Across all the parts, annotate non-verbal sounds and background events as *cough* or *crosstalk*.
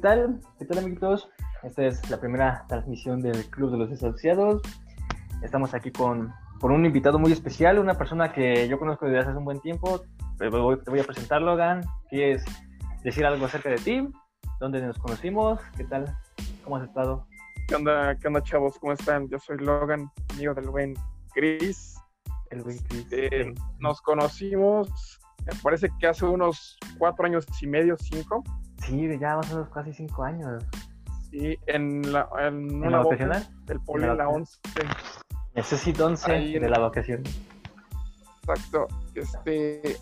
tal? ¿Qué tal, amiguitos? Esta es la primera transmisión del Club de los Desasociados. Estamos aquí con, con un invitado muy especial, una persona que yo conozco desde hace un buen tiempo. Te voy, te voy a presentar, Logan. ¿Quieres decir algo acerca de ti? ¿Dónde nos conocimos? ¿Qué tal? ¿Cómo has estado? ¿Qué onda, qué onda chavos? ¿Cómo están? Yo soy Logan, amigo del buen Chris. El buen Chris. Eh, nos conocimos, me parece que hace unos cuatro años y medio, cinco. Sí, ya más o menos casi cinco años. Sí, en, la, en, ¿En una la boca del poli ¿En la la vocacional? 11. Necesito 11 Ahí en- de la vacación. Exacto. Este,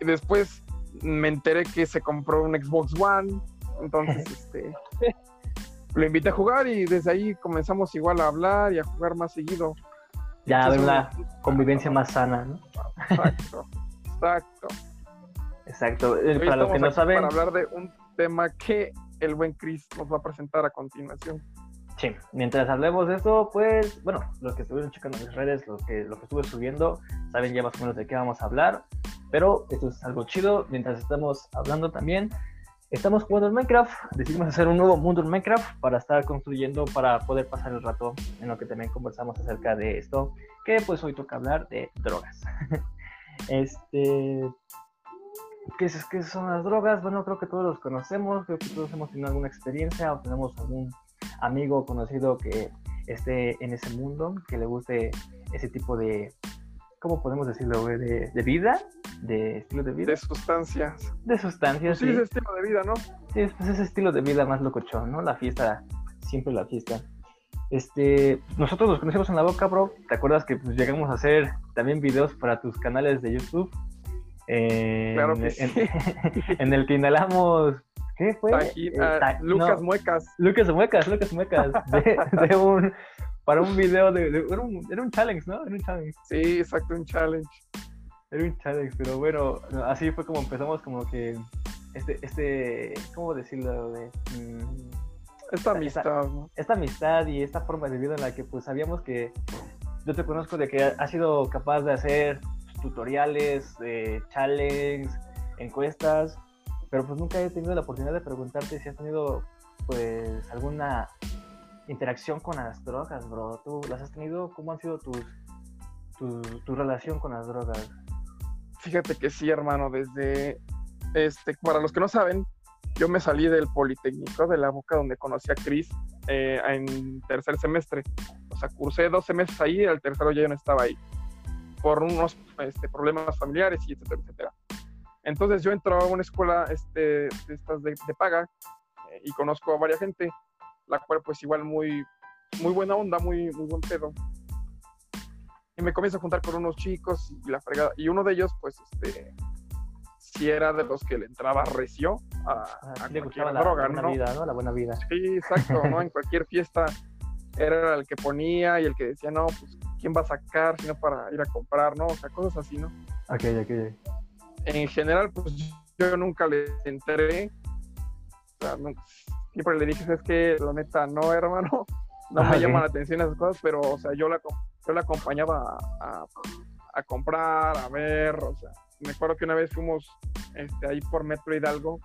y después me enteré que se compró un Xbox One. Entonces, *laughs* este, lo invité a jugar y desde ahí comenzamos igual a hablar y a jugar más seguido. Ya, a ver Entonces, una convivencia más sana, ¿no? Exacto. Exacto. Exacto. Eh, Hoy Para los que no saben, Para hablar de un tema que el buen Chris nos va a presentar a continuación. Sí, mientras hablemos de eso, pues, bueno, los que estuvieron checando mis redes, los que, lo que estuve subiendo, saben ya más o menos de qué vamos a hablar. Pero esto es algo chido. Mientras estamos hablando también, estamos jugando en Minecraft. Decidimos hacer un nuevo mundo en Minecraft para estar construyendo, para poder pasar el rato en lo que también conversamos acerca de esto. Que pues hoy toca hablar de drogas. *laughs* este. ¿Qué, es, ¿Qué son las drogas? Bueno, creo que todos los conocemos, creo que todos hemos tenido alguna experiencia o tenemos algún amigo conocido que esté en ese mundo, que le guste ese tipo de, ¿cómo podemos decirlo? De, de vida, de estilo de vida, De sustancias. de sustancias. Pues sí, sí. ese estilo de vida, ¿no? Sí, pues ese estilo de vida más locochón, ¿no? La fiesta, siempre la fiesta. Este, nosotros nos conocimos en la boca, bro. ¿Te acuerdas que pues, llegamos a hacer también videos para tus canales de YouTube? En, Claro que en, sí. *laughs* en el que inhalamos, ¿qué fue? Aquí, Eh, ah, ta- Lucas no, Muecas. Lucas Muecas, Lucas Muecas, *laughs* de, de un, para un video de, de- era, un, era un challenge, ¿no? Era un challenge, Sí, exacto, un challenge. era un challenge, pero bueno, así fue como empezamos como que, este, este, ¿cómo decirlo? De, mm, Esta Esta- amistad, ¿no? esta amistad y esta forma de vida en la que pues sabíamos que yo te conozco de que has sido capaz de hacer tutoriales, eh, challenges, encuestas, pero pues nunca he tenido la oportunidad de preguntarte si has tenido pues alguna interacción con las drogas, bro. ¿Tú las has tenido? ¿Cómo han sido tus, tu, relación con las drogas? Fíjate que sí, hermano, desde, este, para los que no saben, yo me salí del Politécnico de la boca donde conocí a Chris eh, en tercer semestre. O sea, cursé dos semestres ahí, el tercero ya no estaba ahí, por unos este, problemas familiares y etcétera, etcétera. Entonces yo entro a una escuela este, de estas de, de paga eh, y conozco a varias gente, la cual pues igual muy, muy buena onda, muy, muy buen pedo. Y me comienzo a juntar con unos chicos y la fregada. Y uno de ellos, pues, este, sí era de los que le entraba recio a, Ah, a cualquier la, droga, la buena ¿no? vida, ¿no? La buena vida. Sí, exacto, ¿no? En cualquier fiesta *laughs* era el que ponía y el que decía, no, pues, ¿quién va a sacar sino para ir a comprar, no? O sea, cosas así, ¿no? Ok, ok. En general, pues, yo nunca le entré. O sea, no- siempre le dije, es que la neta, no, hermano, *laughs* no Ah, me ok. llaman la atención esas cosas, pero, o sea, yo la, yo la acompañaba a, a- a comprar, a ver, o sea, me acuerdo que una vez fuimos este, ahí por Metro Hidalgo,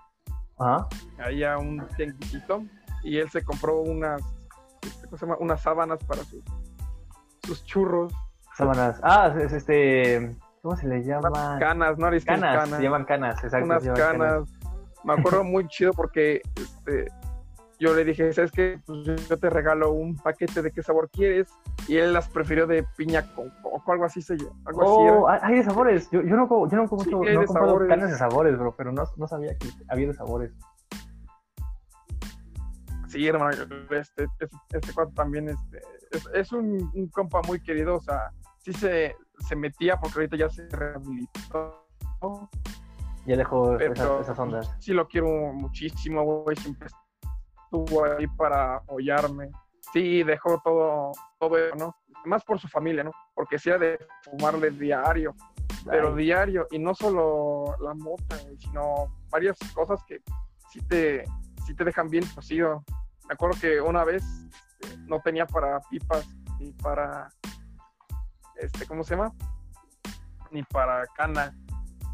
Ajá. ahí a un tianguisito, y él se compró unas, ¿cómo se llama? Unas sábanas para sus, sus churros, Sábanas. Ah, es este. ¿Cómo se le llama? canas, ¿no? Canas, canas. se llaman canas, exacto. unas canas. Me acuerdo *laughs* muy chido porque este, yo le dije, ¿sabes qué? Pues yo- te regalo un paquete de qué sabor quieres. Y él las prefirió de piña con coco, algo así se llama. Algo Oh, hay de sabores. Yo, yo no, como- yo no, como Sí, mucho- hay no he de comprado sabores. canas de sabores, bro, pero no, no sabía que había de sabores. Sí, hermano, este, este, este cuate también este, es, es un, un compa muy querido, o sea, sí se, se metía porque ahorita ya se rehabilitó. Ya dejó Pero- esas, esas ondas. Sí lo quiero muchísimo, güey, siempre estuvo ahí para apoyarme. Sí, dejó todo, todo eso, ¿no? Más por su familia, ¿no? Porque sí era de fumarle diario, pero diario, y no solo la mota, sino varias cosas que sí te, sí te dejan bien cocido. Me acuerdo que una vez este, no tenía para pipas ni para, este, ¿cómo se llama? Ni para cana.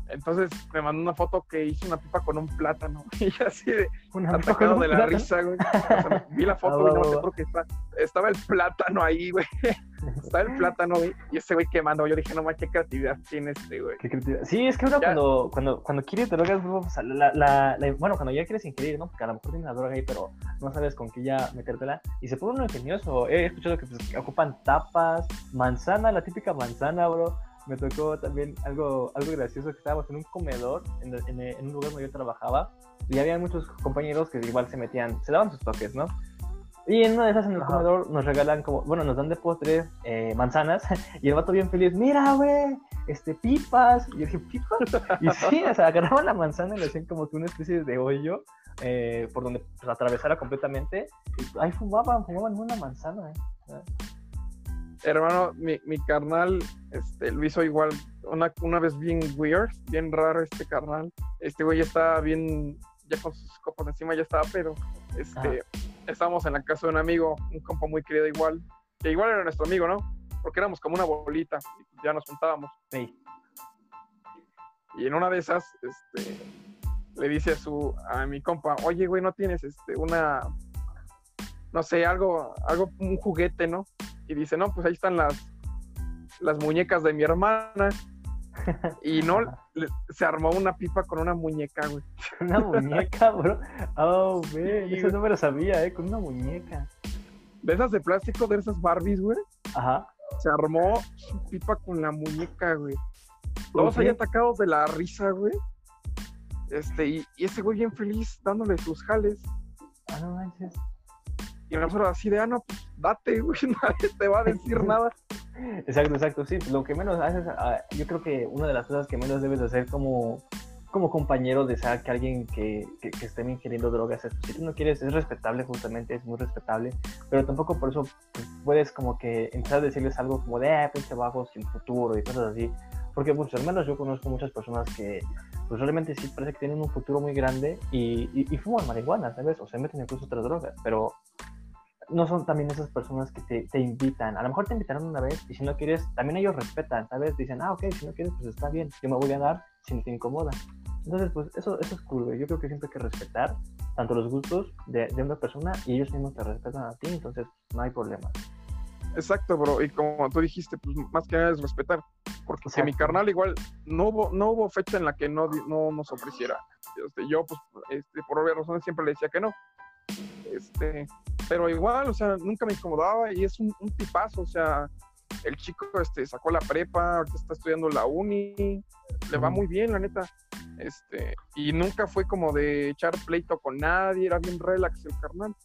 Entonces me mandó una foto que hizo una pipa con un plátano. *laughs* Y así de Una atacado de la plátano. risa, güey. O sea, vi la foto, *laughs* Ah, güey, no me va. acuerdo que está- estaba el plátano ahí, güey. *laughs* Estaba el plátano, güey. Y ese güey quemando. Yo dije, no más, qué creatividad tiene este, güey. Qué creatividad. Sí, es que uno cuando, cuando, cuando quiere drogas, bro, pues, la, la, la- bueno, cuando ya quieres ingerir, ¿no? Porque a lo mejor tienes la droga ahí, pero no sabes con qué ya metértela. Y se pone uno ingenioso. He escuchado que, pues, ocupan tapas, manzana, la típica manzana, bro. Me tocó también algo, algo gracioso que estábamos en un comedor, en, en- en un lugar donde yo trabajaba, y había muchos compañeros que igual se metían, se daban sus toques, ¿no? Y en una de esas en el Ajá. comedor nos regalan como, bueno, nos dan de postre eh, manzanas *laughs* y el vato bien feliz, mira, güey, este, pipas. Y yo dije, ¿pipas? Y sí, o sea, agarraban la manzana y le hacían como que una especie de hoyo eh, por donde pues, atravesara completamente. Y ahí fumaban, fumaban una manzana. ¿eh? Hermano, mi, mi carnal este, lo hizo igual una, una vez bien weird, bien raro este carnal. Este güey ya estaba bien, ya con sus copas encima ya estaba, pero este, estábamos en la casa de un amigo, un compa muy querido igual, que igual era nuestro amigo, ¿no? Porque éramos como una bolita y ya nos juntábamos. Sí. Y en una de esas, este, le dice a su, a mi compa, oye, güey, ¿no tienes este, una, no sé, algo, algo, un juguete, ¿no? Y dice, no, pues ahí están las, las muñecas de mi hermana. Y no, le- se armó una pipa con una muñeca, güey. *laughs* Una muñeca, bro. Oh, man, Sí, eso güey. no me lo sabía, ¿eh? Con una muñeca. De esas de plástico, de esas Barbies, güey. Ajá. Se armó su pipa con la muñeca, güey. Todos ahí Ok. atacados de la risa, güey. Este, y, y ese güey bien feliz dándole sus jales. Ah, no manches. Y nosotros así de, ah, no, pues date, güey, *laughs* nadie te va a decir *laughs* nada. Exacto, exacto, sí, lo que menos haces, ah, yo creo que una de las cosas que menos debes de hacer como, como compañero de saber que alguien que, que, que esté ingiriendo drogas, si tú no quieres, es respetable justamente, es muy respetable, pero tampoco por eso pues, puedes como que empezar a decirles algo como de, ah, pinche bajo sin futuro y cosas así, porque pues al menos yo conozco muchas personas que pues realmente sí parece que tienen un futuro muy grande y, y, y fuman marihuana, ¿sabes? O se meten incluso otras drogas, pero no son también esas personas que te, te invitan. A lo mejor te invitaron una vez y si no quieres, también ellos respetan, ¿sabes? Dicen, ah, ok, si no quieres, pues está bien, yo me voy a dar si no te incomoda. Entonces, pues eso, eso es cool, güey. Yo creo que siempre hay que respetar tanto los gustos de, de una persona y ellos mismos te respetan a ti, entonces no hay problema. Exacto, bro. Y como tú dijiste, pues más que nada es respetar. Porque Exacto. mi carnal igual no hubo, no hubo fecha en la que no, no nos ofreciera. Este, yo, pues, este, por obvias razones siempre le decía que no. Este, pero igual, o sea, nunca me incomodaba y es un, un tipazo, o sea, el chico este, sacó la prepa, ahorita está estudiando la uni, le va muy bien, la neta. Este, y nunca fue como de echar pleito con nadie, era bien relax el carnal.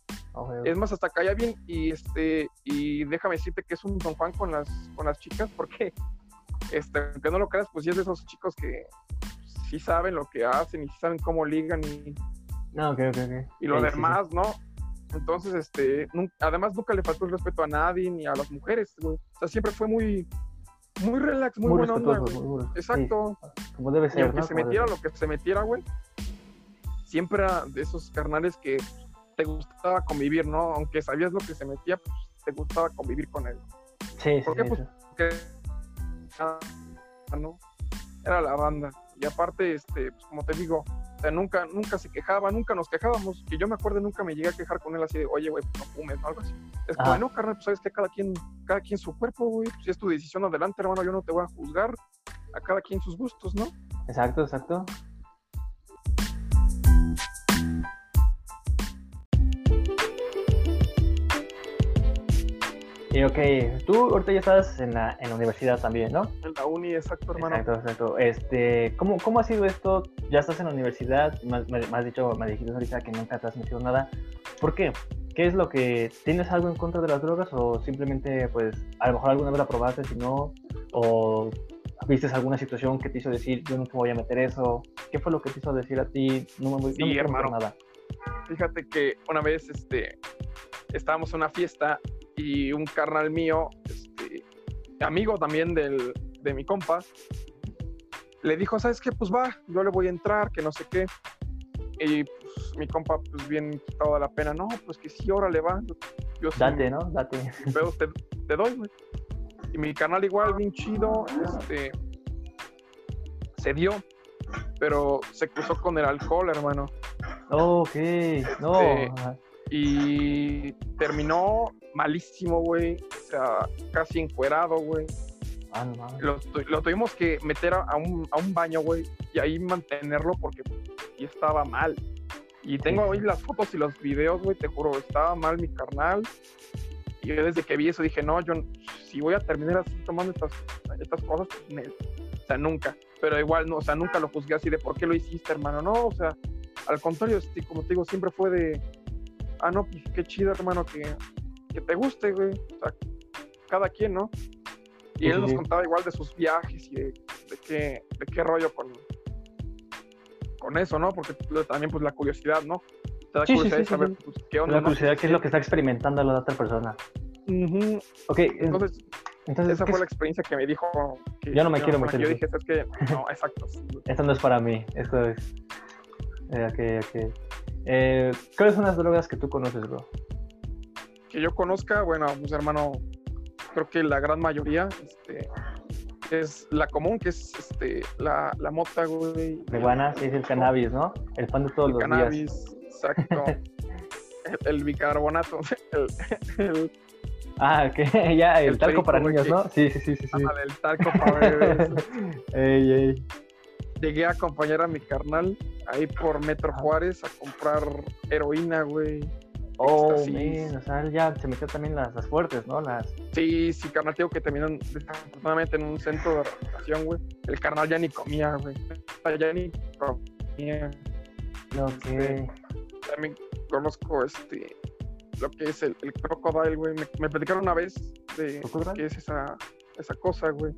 Es más, hasta caía bien y este y déjame decirte que es un don Juan con las con las chicas porque este aunque no lo creas, pues sí es de esos chicos que sí saben lo que hacen y sí saben cómo ligan y, No, ok, ok, ok. y lo Sí, sí, sí. demás, ¿no? Entonces, este, nun- además nunca le faltó el respeto a nadie ni a las mujeres, güey. O sea, siempre fue muy muy relax, muy, Muy buena onda, güey. muy. Exacto. Sí, como debe Y ser, aunque ¿no? se metiera lo que se metiera, güey, siempre era de esos carnales que te gustaba convivir, ¿no? Aunque sabías lo que se metía, pues te gustaba convivir con él. Sí, sí, ¿Por qué? sí, Pues, sí. Que, ah, ¿no? Era la banda. Y aparte, este, pues como te digo, sea, nunca, nunca se quejaba, nunca nos quejábamos. Que yo me acuerdo, nunca me llegué a quejar con él así de, oye, güey, pues no fumes, ¿no? Algo así. Es como, no, carnal, pues sabes que cada quien, cada quien su cuerpo, güey. Si es tu decisión adelante, hermano, yo no te voy a juzgar. A cada quien sus gustos, ¿no? Exacto, exacto. Y ok, tú ahorita ya estás en la, en la universidad también, ¿no? En la uni, exacto, hermano. Exacto, exacto. Este, ¿cómo, ¿Cómo ha sido esto? Ya estás en la universidad, me, me- me has dicho, me dijiste ahorita que nunca te has metido nada. ¿Por qué? ¿Qué es lo que, tienes algo en contra de las drogas o simplemente, pues, a lo mejor alguna vez la probaste, si no, o viste alguna situación que te hizo decir, yo nunca voy a meter eso? ¿Qué fue lo que te hizo decir a ti, no me voy no Sí, me quiero meter hermano. nada? Fíjate que una vez este, estábamos en una fiesta y un carnal mío, este, amigo también del, de mi compa, le dijo, ¿sabes qué? Pues va, yo le voy a entrar, que no sé qué. Y pues, mi compa, pues bien quitado de la pena, no, pues que sí, órale, va. Yo, Date, ¿no? Date. pedos te, te doy, güey. Y mi canal igual, bien chido, este, se dio. pero se cruzó con el alcohol, hermano. Ok, no. Este, y terminó malísimo, güey. O sea, casi encuerado, güey. Ah, no. Lo, lo tuvimos que meter a, un, a un baño, güey, y ahí mantenerlo porque y estaba mal. Y tengo ahí las fotos y los videos, güey, te juro, estaba mal mi carnal. Y yo desde que vi eso dije, no, yo si voy a terminar así tomando estas, estas cosas, pues, o sea, nunca. Pero igual, no, o sea, nunca lo juzgué así de por qué lo hiciste, hermano. No, o sea, al contrario, este, como te digo, siempre fue de, ah, no, pues qué chido, hermano, que, que te guste, güey. O sea, cada quien, ¿no? Y él nos contaba igual de sus viajes y de, de qué, de qué rollo con, con eso, ¿no? Porque también, pues, la curiosidad, ¿no? Te da Sí, curiosidad sí, sí, saber, sí. pues, qué onda, La ¿no? curiosidad, ¿qué es lo que está experimentando la otra persona? Ujú. Ok, en- Entonces, entonces, esa ¿qué fue es- la experiencia que me dijo que Yo no me que quiero meter Yo eso. dije, es que, *laughs* no, exacto. esto no es para mí, esto es... eh, ok, ok. Eh, ¿Cuáles son las drogas que tú conoces, bro? Que yo conozca, bueno, pues hermano, creo que la gran mayoría este, es la común, que es este, la, la mota, güey. Marihuana, sí, es el cannabis, ¿no? El pan de todos El los días. cannabis, exacto. *laughs* el, el bicarbonato, *laughs* el, el, Ah, ok, *laughs* ya, el, El talco para niños, ¿no? Sí, sí, sí, sí. sí. ándale, el talco para bebés. ey, ey. Llegué a acompañar a mi carnal ahí por Metro Juárez a comprar heroína, güey. Oh, man, o sea, él ya se metió también las, las fuertes, ¿no? Las... Sí, sí, carnal, digo que terminó en- desafortunadamente en un centro de rehabilitación, güey. El carnal ya ni comía, güey. Ya ni comía. Ok. También conozco este lo que es el, el crocodile, güey. Me, me platicaron una vez de qué es esa, esa cosa, güey.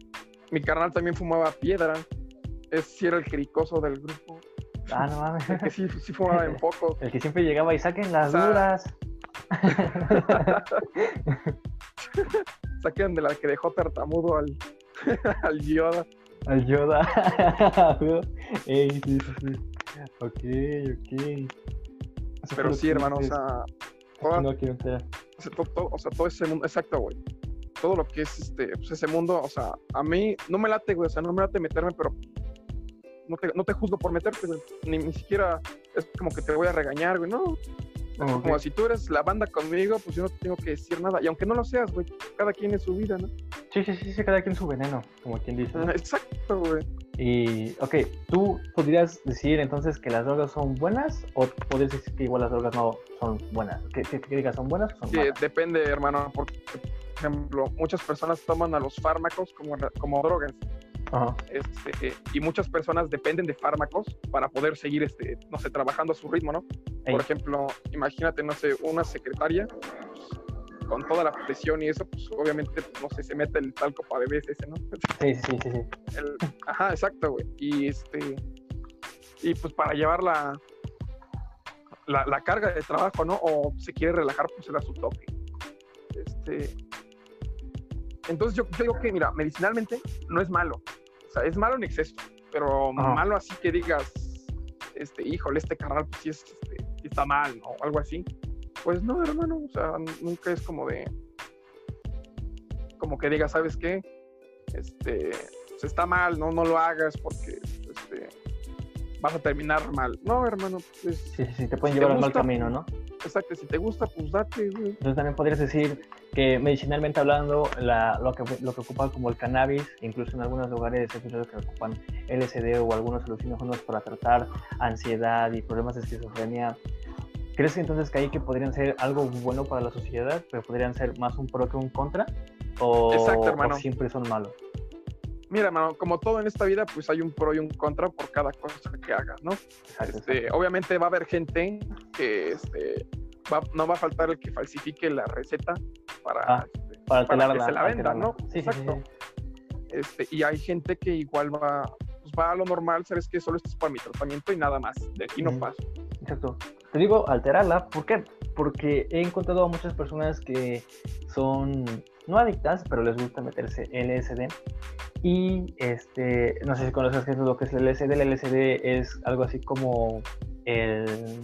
Mi carnal también fumaba piedra. Es sí era el cricoso del grupo. Ah, no mames. Que sí, sí fumaba en focos. El que siempre llegaba y saquen las O sea- duras. *laughs* Saquen de la que dejó tartamudo al, *laughs* al Yoda. Al Yoda. *laughs* Ey, sí, sí, sí. Ok, ok. Eso Pero sí, hermano, o sea, toda- no quiero entrar. o sea, todo, todo- o sea, todo ese mundo, exacto, güey. Todo lo que es este, pues ese mundo, o sea, a mí no me late, güey, o sea, no me late meterme, pero no te, no te juzgo por meterte, güey. Ni, ni siquiera es como que te voy a regañar, güey, no. Ok. Como si tú eres la banda conmigo, pues yo no te tengo que decir nada. Y aunque no lo seas, güey, cada quien es su vida, ¿no? Sí, sí, sí, sí, cada quien su veneno, como quien dice. ¿no? Exacto, güey. Y, ok, ¿tú podrías decir entonces que las drogas son buenas o podrías decir que igual las drogas no son buenas? ¿Que, que, que digas, son buenas o son Sí, malas? depende, hermano, porque, por ejemplo, muchas personas toman a los fármacos como, como drogas. Ajá. este, y muchas personas dependen de fármacos para poder seguir, este, no sé, trabajando a su ritmo, ¿no? Ey. Por ejemplo, imagínate, no sé, una secretaria pues, con toda la presión y eso, pues obviamente, no sé, se mete el talco para bebés ese, ¿no? *laughs* Sí, sí, sí, sí. El- ajá, exacto, güey. Y este, y pues para llevar la, la, la carga de trabajo, ¿no? O se quiere relajar, pues se da su toque. Este, entonces yo, yo digo que, mira, medicinalmente no es malo. O sea, es malo en exceso, pero Ajá. malo así que digas, este, híjole, este carnal, pues sí, es, este, está mal, ¿no? Algo así. Pues no, hermano, o sea, nunca es como de, como que digas, ¿sabes qué? Este, pues está mal, no, no lo hagas porque, este, vas a terminar mal. No, hermano, pues, Sí, sí, te pueden Si llevar al mal camino, ¿no? exacto, si te gusta, pues date, güey. Entonces también podrías decir que medicinalmente hablando, la- lo, que, lo que ocupan como el cannabis, incluso en algunos lugares he escuchado que ocupan LSD o algunos alucinógenos para tratar ansiedad y problemas de esquizofrenia. ¿Crees entonces que ahí que podrían ser algo bueno para la sociedad, pero podrían ser más un pro que un contra? ¿O, Exacto, o siempre son malos? Mira, hermano, como todo en esta vida, pues hay un pro y un contra por cada cosa que hagas, ¿no? Exacto, Este, exacto. obviamente va a haber gente que este, va- no va a faltar el que falsifique la receta para, Ah, este, para alterarla. que se la venda, alterarla. ¿no? Sí, Exacto. Este, y hay gente que igual va, pues va a lo normal, sabes que solo esto es para mi tratamiento y nada más, de aquí no Ujú. paso. Exacto. Te digo alterarla, ¿por qué? Porque he encontrado a muchas personas que son no adictas, pero les gusta meterse LSD. Y este, no sé si conoces qué es lo que es el LSD. El LSD es algo así como el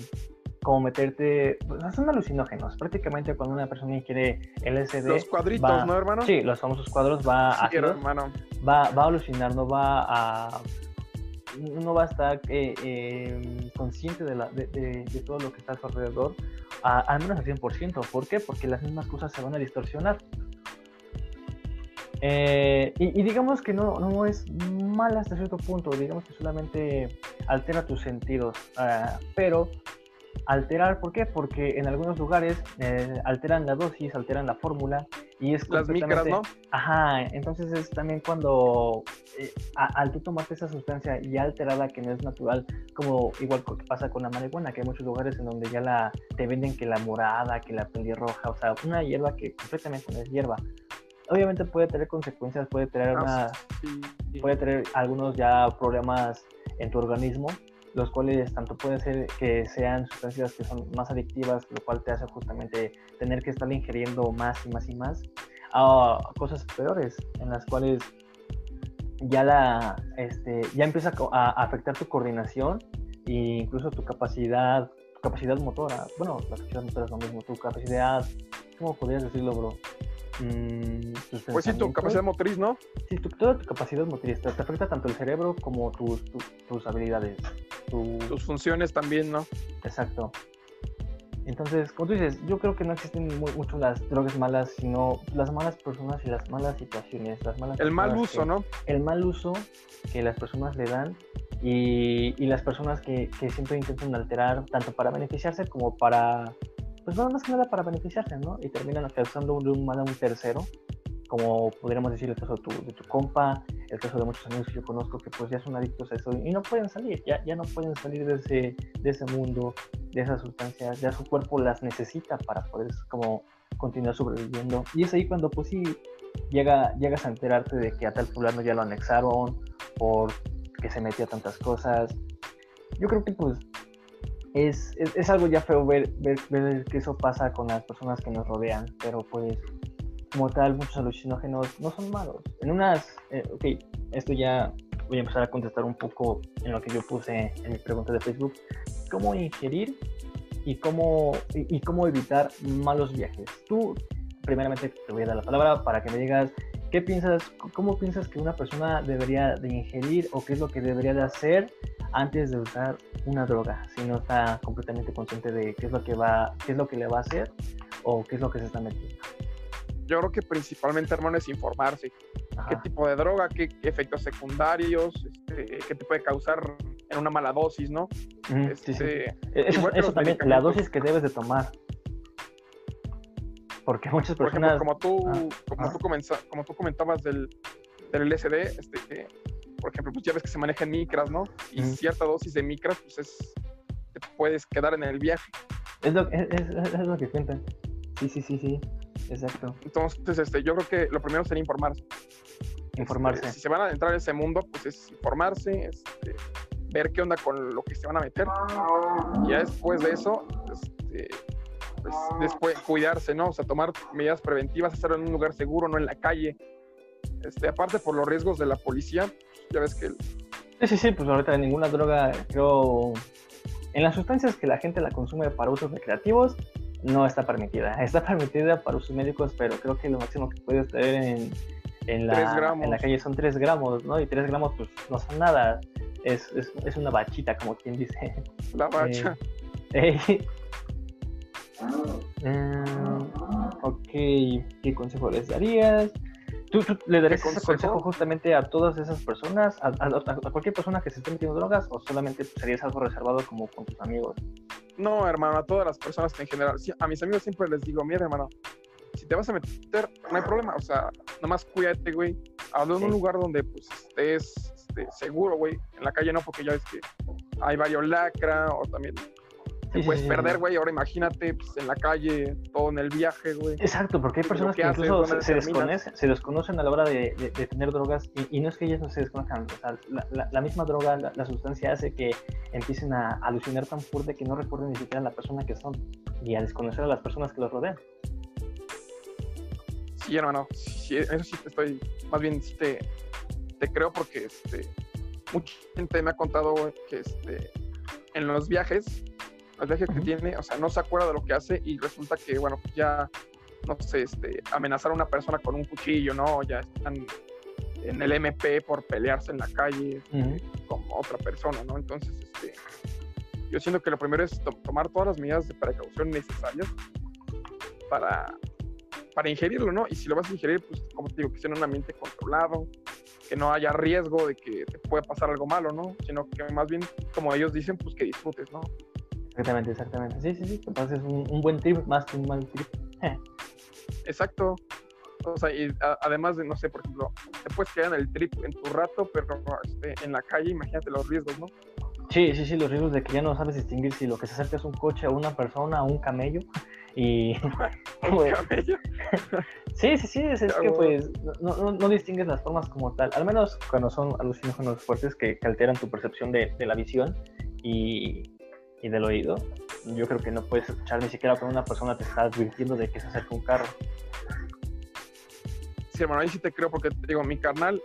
como meterte, pues, son alucinógenos. Prácticamente cuando una persona ingiere LSD, Los cuadritos, va- ¿no, hermano? sí, los famosos cuadros va Sí, ácidos, hermano. va, va a alucinar, no va a, no va a estar eh, em, consciente de, la, de, de, todo lo que está a su alrededor, al menos al 100%. ¿Por qué? Porque las mismas cosas se van a distorsionar. Eh, y, digamos que no, no es mal hasta cierto punto, digamos que solamente altera tus sentidos, pero alterar, ¿por qué? Porque en algunos lugares eh, alteran la dosis, alteran la fórmula y es Las micras, ¿no? Ajá, entonces es también cuando eh, al tú tomarte esa sustancia ya alterada que no es natural, como igual que pasa con la marihuana, que hay muchos lugares en donde ya la te venden que la morada, que la pelirroja, o sea, una hierba que completamente no es hierba obviamente puede tener consecuencias, puede tener una, puede tener algunos ya problemas en tu organismo, los cuales tanto puede ser que sean sustancias que son más adictivas, lo cual te hace justamente tener que estar ingiriendo más y más y más, a cosas peores, en las cuales ya la este, ya empieza a, afectar tu coordinación e incluso tu capacidad tu capacidad motora. Bueno la capacidad motora es lo mismo tu capacidad cómo podrías decirlo bro Mm, pues sí, tu capacidad motriz, ¿no? Sí, toda tu capacidad motriz. Te, afecta tanto el cerebro como tus, tus habilidades. Tus funciones también, ¿no? Exacto. Entonces, como tú dices, yo creo que no existen mucho las drogas malas, sino las malas personas y las malas situaciones. Las malas el mal uso, ¿no? El mal uso que las personas le dan y, y las personas que, que siempre intentan alterar, tanto para beneficiarse como para pues nada más que nada para beneficiarse, ¿no? Y terminan causando de un mal a un tercero, como podríamos decir el caso de tu, de tu compa, el caso de muchos amigos que yo conozco que pues ya son adictos a eso y no pueden salir, ya, ya no pueden salir de ese, de ese mundo, de esas sustancias, ya su cuerpo las necesita para poder como continuar sobreviviendo. Y es ahí cuando pues sí llega, llegas a enterarte de que a tal fulano ya lo anexaron, por que se metió a tantas cosas. Yo creo que pues es, es, algo ya feo ver, ver, ver, que eso pasa con las personas que nos rodean, pero pues como tal muchos alucinógenos no son malos. En unas, eh, ok, esto ya voy a empezar a contestar un poco en lo que yo puse en mi pregunta de Facebook, cómo ingerir y cómo, y, cómo evitar malos viajes. Tú, primeramente te voy a dar la palabra para que me digas ¿Qué piensas, cómo piensas que una persona debería de ingerir o qué es lo que debería de hacer antes de usar una droga, si no está completamente consciente de qué es lo que va, qué es lo que le va a hacer o qué es lo que se está metiendo. Yo creo que principalmente, hermano, es informarse. ¿Qué tipo de droga? ¿Qué, efectos secundarios? Este, ¿Qué te puede causar en una mala dosis, no? Este, eso, también, la dosis que debes de tomar. Porque muchas personas... como tú, como, tú como tú comentabas del, del LSD, este, por ejemplo, pues ya ves que se maneja en micras, ¿no? Y cierta dosis de micras, pues es, te puedes quedar en el viaje. Es lo, es, es, lo que cuentan. Sí, sí, sí, sí, exacto. Entonces, este, yo creo que lo primero sería informarse. Informarse. Este, si se van a adentrar en ese mundo, pues es informarse, este, ver qué onda con lo que se van a meter. Y ya después de eso, este, pues después cuidarse, ¿no? O sea, tomar medidas preventivas, hacerlo en un lugar seguro, no en la calle. Este, aparte por los riesgos de la policía, ya ves que... Sí, sí, sí, pues ahorita ninguna droga, creo, en las sustancias que la gente la consume para usos recreativos, no está permitida. *laughs* Está permitida para usos médicos, pero creo que lo máximo que puedes tener en, en, la, en la calle son 3 gramos, ¿no? Y 3 gramos, pues no son nada. Es, es, es una bachita, como quien dice. *laughs* La bacha. Eh, *laughs* mm, ok, ¿qué consejo les darías? ¿Tú, le darías ese consejo justamente a todas esas personas, a, cualquier persona que se esté metiendo drogas, o solamente serías algo reservado como con tus amigos? No, hermano, a todas las personas en general. a mis amigos siempre les digo, mira, hermano, si te vas a meter, no hay problema, o sea, nomás cuídate, güey. Hablo en un lugar donde pues estés este, seguro, güey. En la calle no, porque ya ves que hay varios lacra, o también te puedes perder, güey. Ahora imagínate pues, en la calle, todo en el viaje, güey. Exacto, porque hay personas que, incluso se, desconocen, se, desconocen a la hora de, tener drogas y, no es que ellas no se desconozcan. O sea, la, misma droga, la, sustancia hace que empiecen a alucinar tan fuerte que no recuerden ni siquiera a la persona que son y a desconocer a las personas que los rodean. Sí, hermano. Sí, eso sí te estoy. Más bien, sí te, te creo porque este, mucha gente me ha contado que este, en los viajes el viaje que tiene, o sea, no se acuerda de lo que hace y resulta que, bueno, pues ya, no sé, este, amenazar a una persona con un cuchillo, ¿no? Ya están en el MP por pelearse en la calle, como otra persona, ¿no? Entonces, este, yo siento que lo primero es tomar todas las medidas de precaución necesarias para, para ingerirlo, ¿no? Y si lo vas a ingerir, pues como te digo, que sea en un ambiente controlado, que no haya riesgo de que te pueda pasar algo malo, ¿no? Sino que más bien, como ellos dicen, pues que disfrutes, ¿no? Exactamente, exactamente. Sí, sí, sí. Entonces es un, un buen trip más que un mal trip. *laughs* Exacto. O sea, y además de, no sé, por ejemplo, te puedes quedar en el trip en tu rato, pero este, en la calle, imagínate los riesgos, ¿no? Sí, sí, sí, los riesgos de que ya no sabes distinguir si lo que se acerca es un coche, a una persona, un camello. Y. *laughs* ¿Un camello? *laughs* sí, sí, sí, es, que pues no, no, no, distingues las formas como tal. Al menos cuando son alucinógenos fuertes que, que alteran tu percepción de, de la visión y, y, del oído. Yo creo que no puedes escuchar ni siquiera cuando una persona te está advirtiendo de que se acerca un carro sí, hermano, ahí sí te creo porque te digo, mi carnal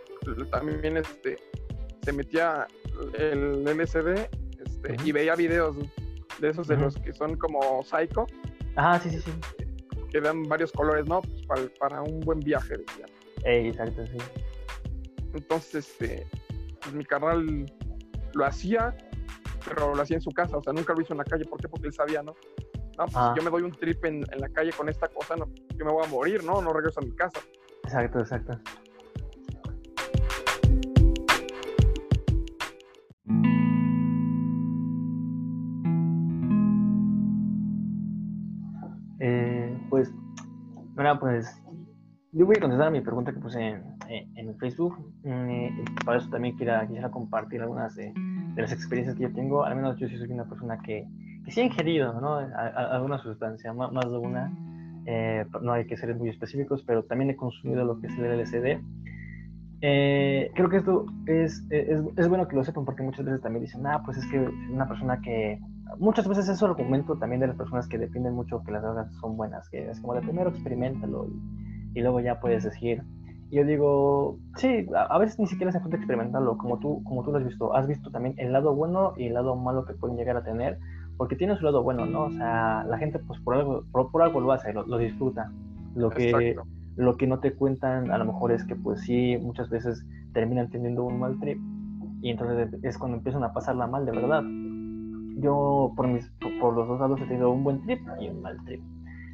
también este, se metía el LCD este, y veía videos de esos de los que son como psycho. Ah, sí, sí, sí. Que dan varios colores, ¿no? Pues para, un buen viaje, decía. exacto, sí. Entonces, este, pues mi carnal lo hacía, pero lo hacía en su casa, o sea, nunca lo hizo en la calle. ¿Por qué? Porque él sabía, ¿no? No, pues si yo me doy un trip en, en, la calle con esta cosa, no, yo me voy a morir, ¿no? No regreso a mi casa. Exacto, exacto. Eh, pues, bueno, pues yo voy a contestar a mi pregunta que puse en, en Facebook. Eh, para eso también quisiera, quisiera compartir algunas de, las experiencias que yo tengo. Al menos yo sí soy una persona que, que sí ha ingerido ¿no? alguna sustancia, más, más de una. Eh, no hay que ser muy específicos, pero también he consumido lo que es el LSD. Eh, creo que esto es, es, es, bueno que lo sepan porque muchas veces también dicen, ah, pues es que una persona que... Muchas veces eso lo comento también de las personas que defienden mucho que las drogas son buenas, que es como de primero experimentalo y, y luego ya puedes decir. Yo digo, sí, a, veces ni siquiera se falta experimentarlo, como tú, como tú lo has visto. Has visto también el lado bueno y el lado malo que pueden llegar a tener porque tiene su lado bueno, ¿no? O sea, la gente pues por algo, por, algo lo hace, lo, disfruta. Lo que, lo que no te cuentan a lo mejor es que pues sí, muchas veces terminan teniendo un mal trip y entonces es cuando empiezan a pasarla mal de verdad. Yo por, mis, por los dos lados he tenido un buen trip y un mal trip.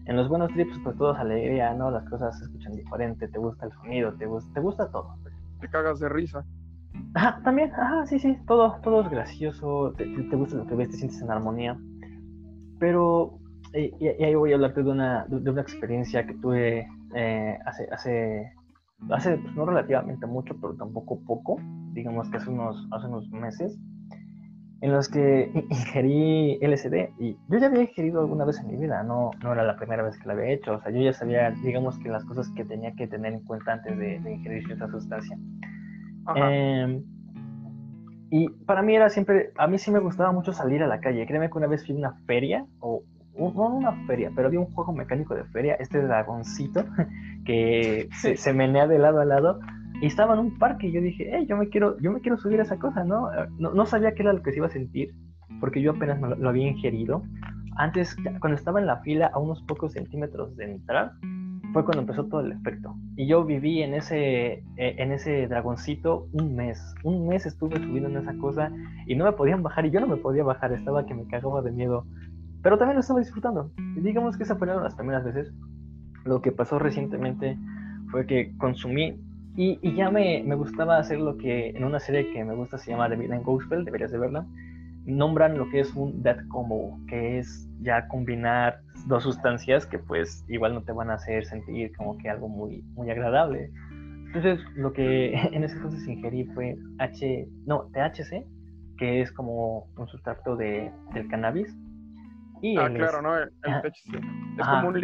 En los buenos trips pues todo es alegría, ¿no? Las cosas se escuchan diferente, te gusta el sonido, te, gusta, te gusta todo. Te cagas de risa. Ajá, también, ajá, sí, sí, todo, todo es gracioso, te, gusta lo que ves, te sientes en armonía. Pero, y, ahí voy a hablarte de una, de, una experiencia que tuve eh, hace, hace, hace pues, no relativamente mucho, pero tampoco poco, digamos que hace unos, hace unos meses, en los que ingerí LSD. Y yo ya había ingerido alguna vez en mi vida, no, no era la primera vez que lo había hecho, o sea, yo ya sabía, digamos que las cosas que tenía que tener en cuenta antes de, de ingerir cierta sustancia. Eh, y para mí era siempre, a mí sí me gustaba mucho salir a la calle. Créeme que una vez fui a una feria, o no una feria, pero había un juego mecánico de feria, este dragoncito, *laughs* que se, menea de lado a lado. Y estaba en un parque y yo dije, hey, yo me quiero, yo me quiero subir a esa cosa, ¿no? No, no sabía qué era lo que se iba a sentir, porque yo apenas lo, lo había ingerido. Antes, cuando estaba en la fila, a unos pocos centímetros de entrar, fue cuando empezó todo el efecto. Y yo viví en ese, eh, en ese dragoncito un mes. Un mes estuve subiendo en esa cosa y no me podían bajar y yo no me podía bajar, estaba que me cagaba de miedo. Pero también lo estaba disfrutando. Y digamos que esas fueron las primeras veces. Lo que pasó recientemente fue que consumí y, y ya me, me, gustaba hacer lo que en una serie que me gusta se llama The Midnight Gospel, deberías de verla. Nombran lo que es un death combo, que es ya combinar dos sustancias que pues igual no te van a hacer sentir como que algo muy, muy agradable. Entonces lo que *laughs* en ese entonces ingerí fue H, no, THC, que es como un sustrato de, del cannabis. Y ah, claro, ¿no? El, THC. Es como, un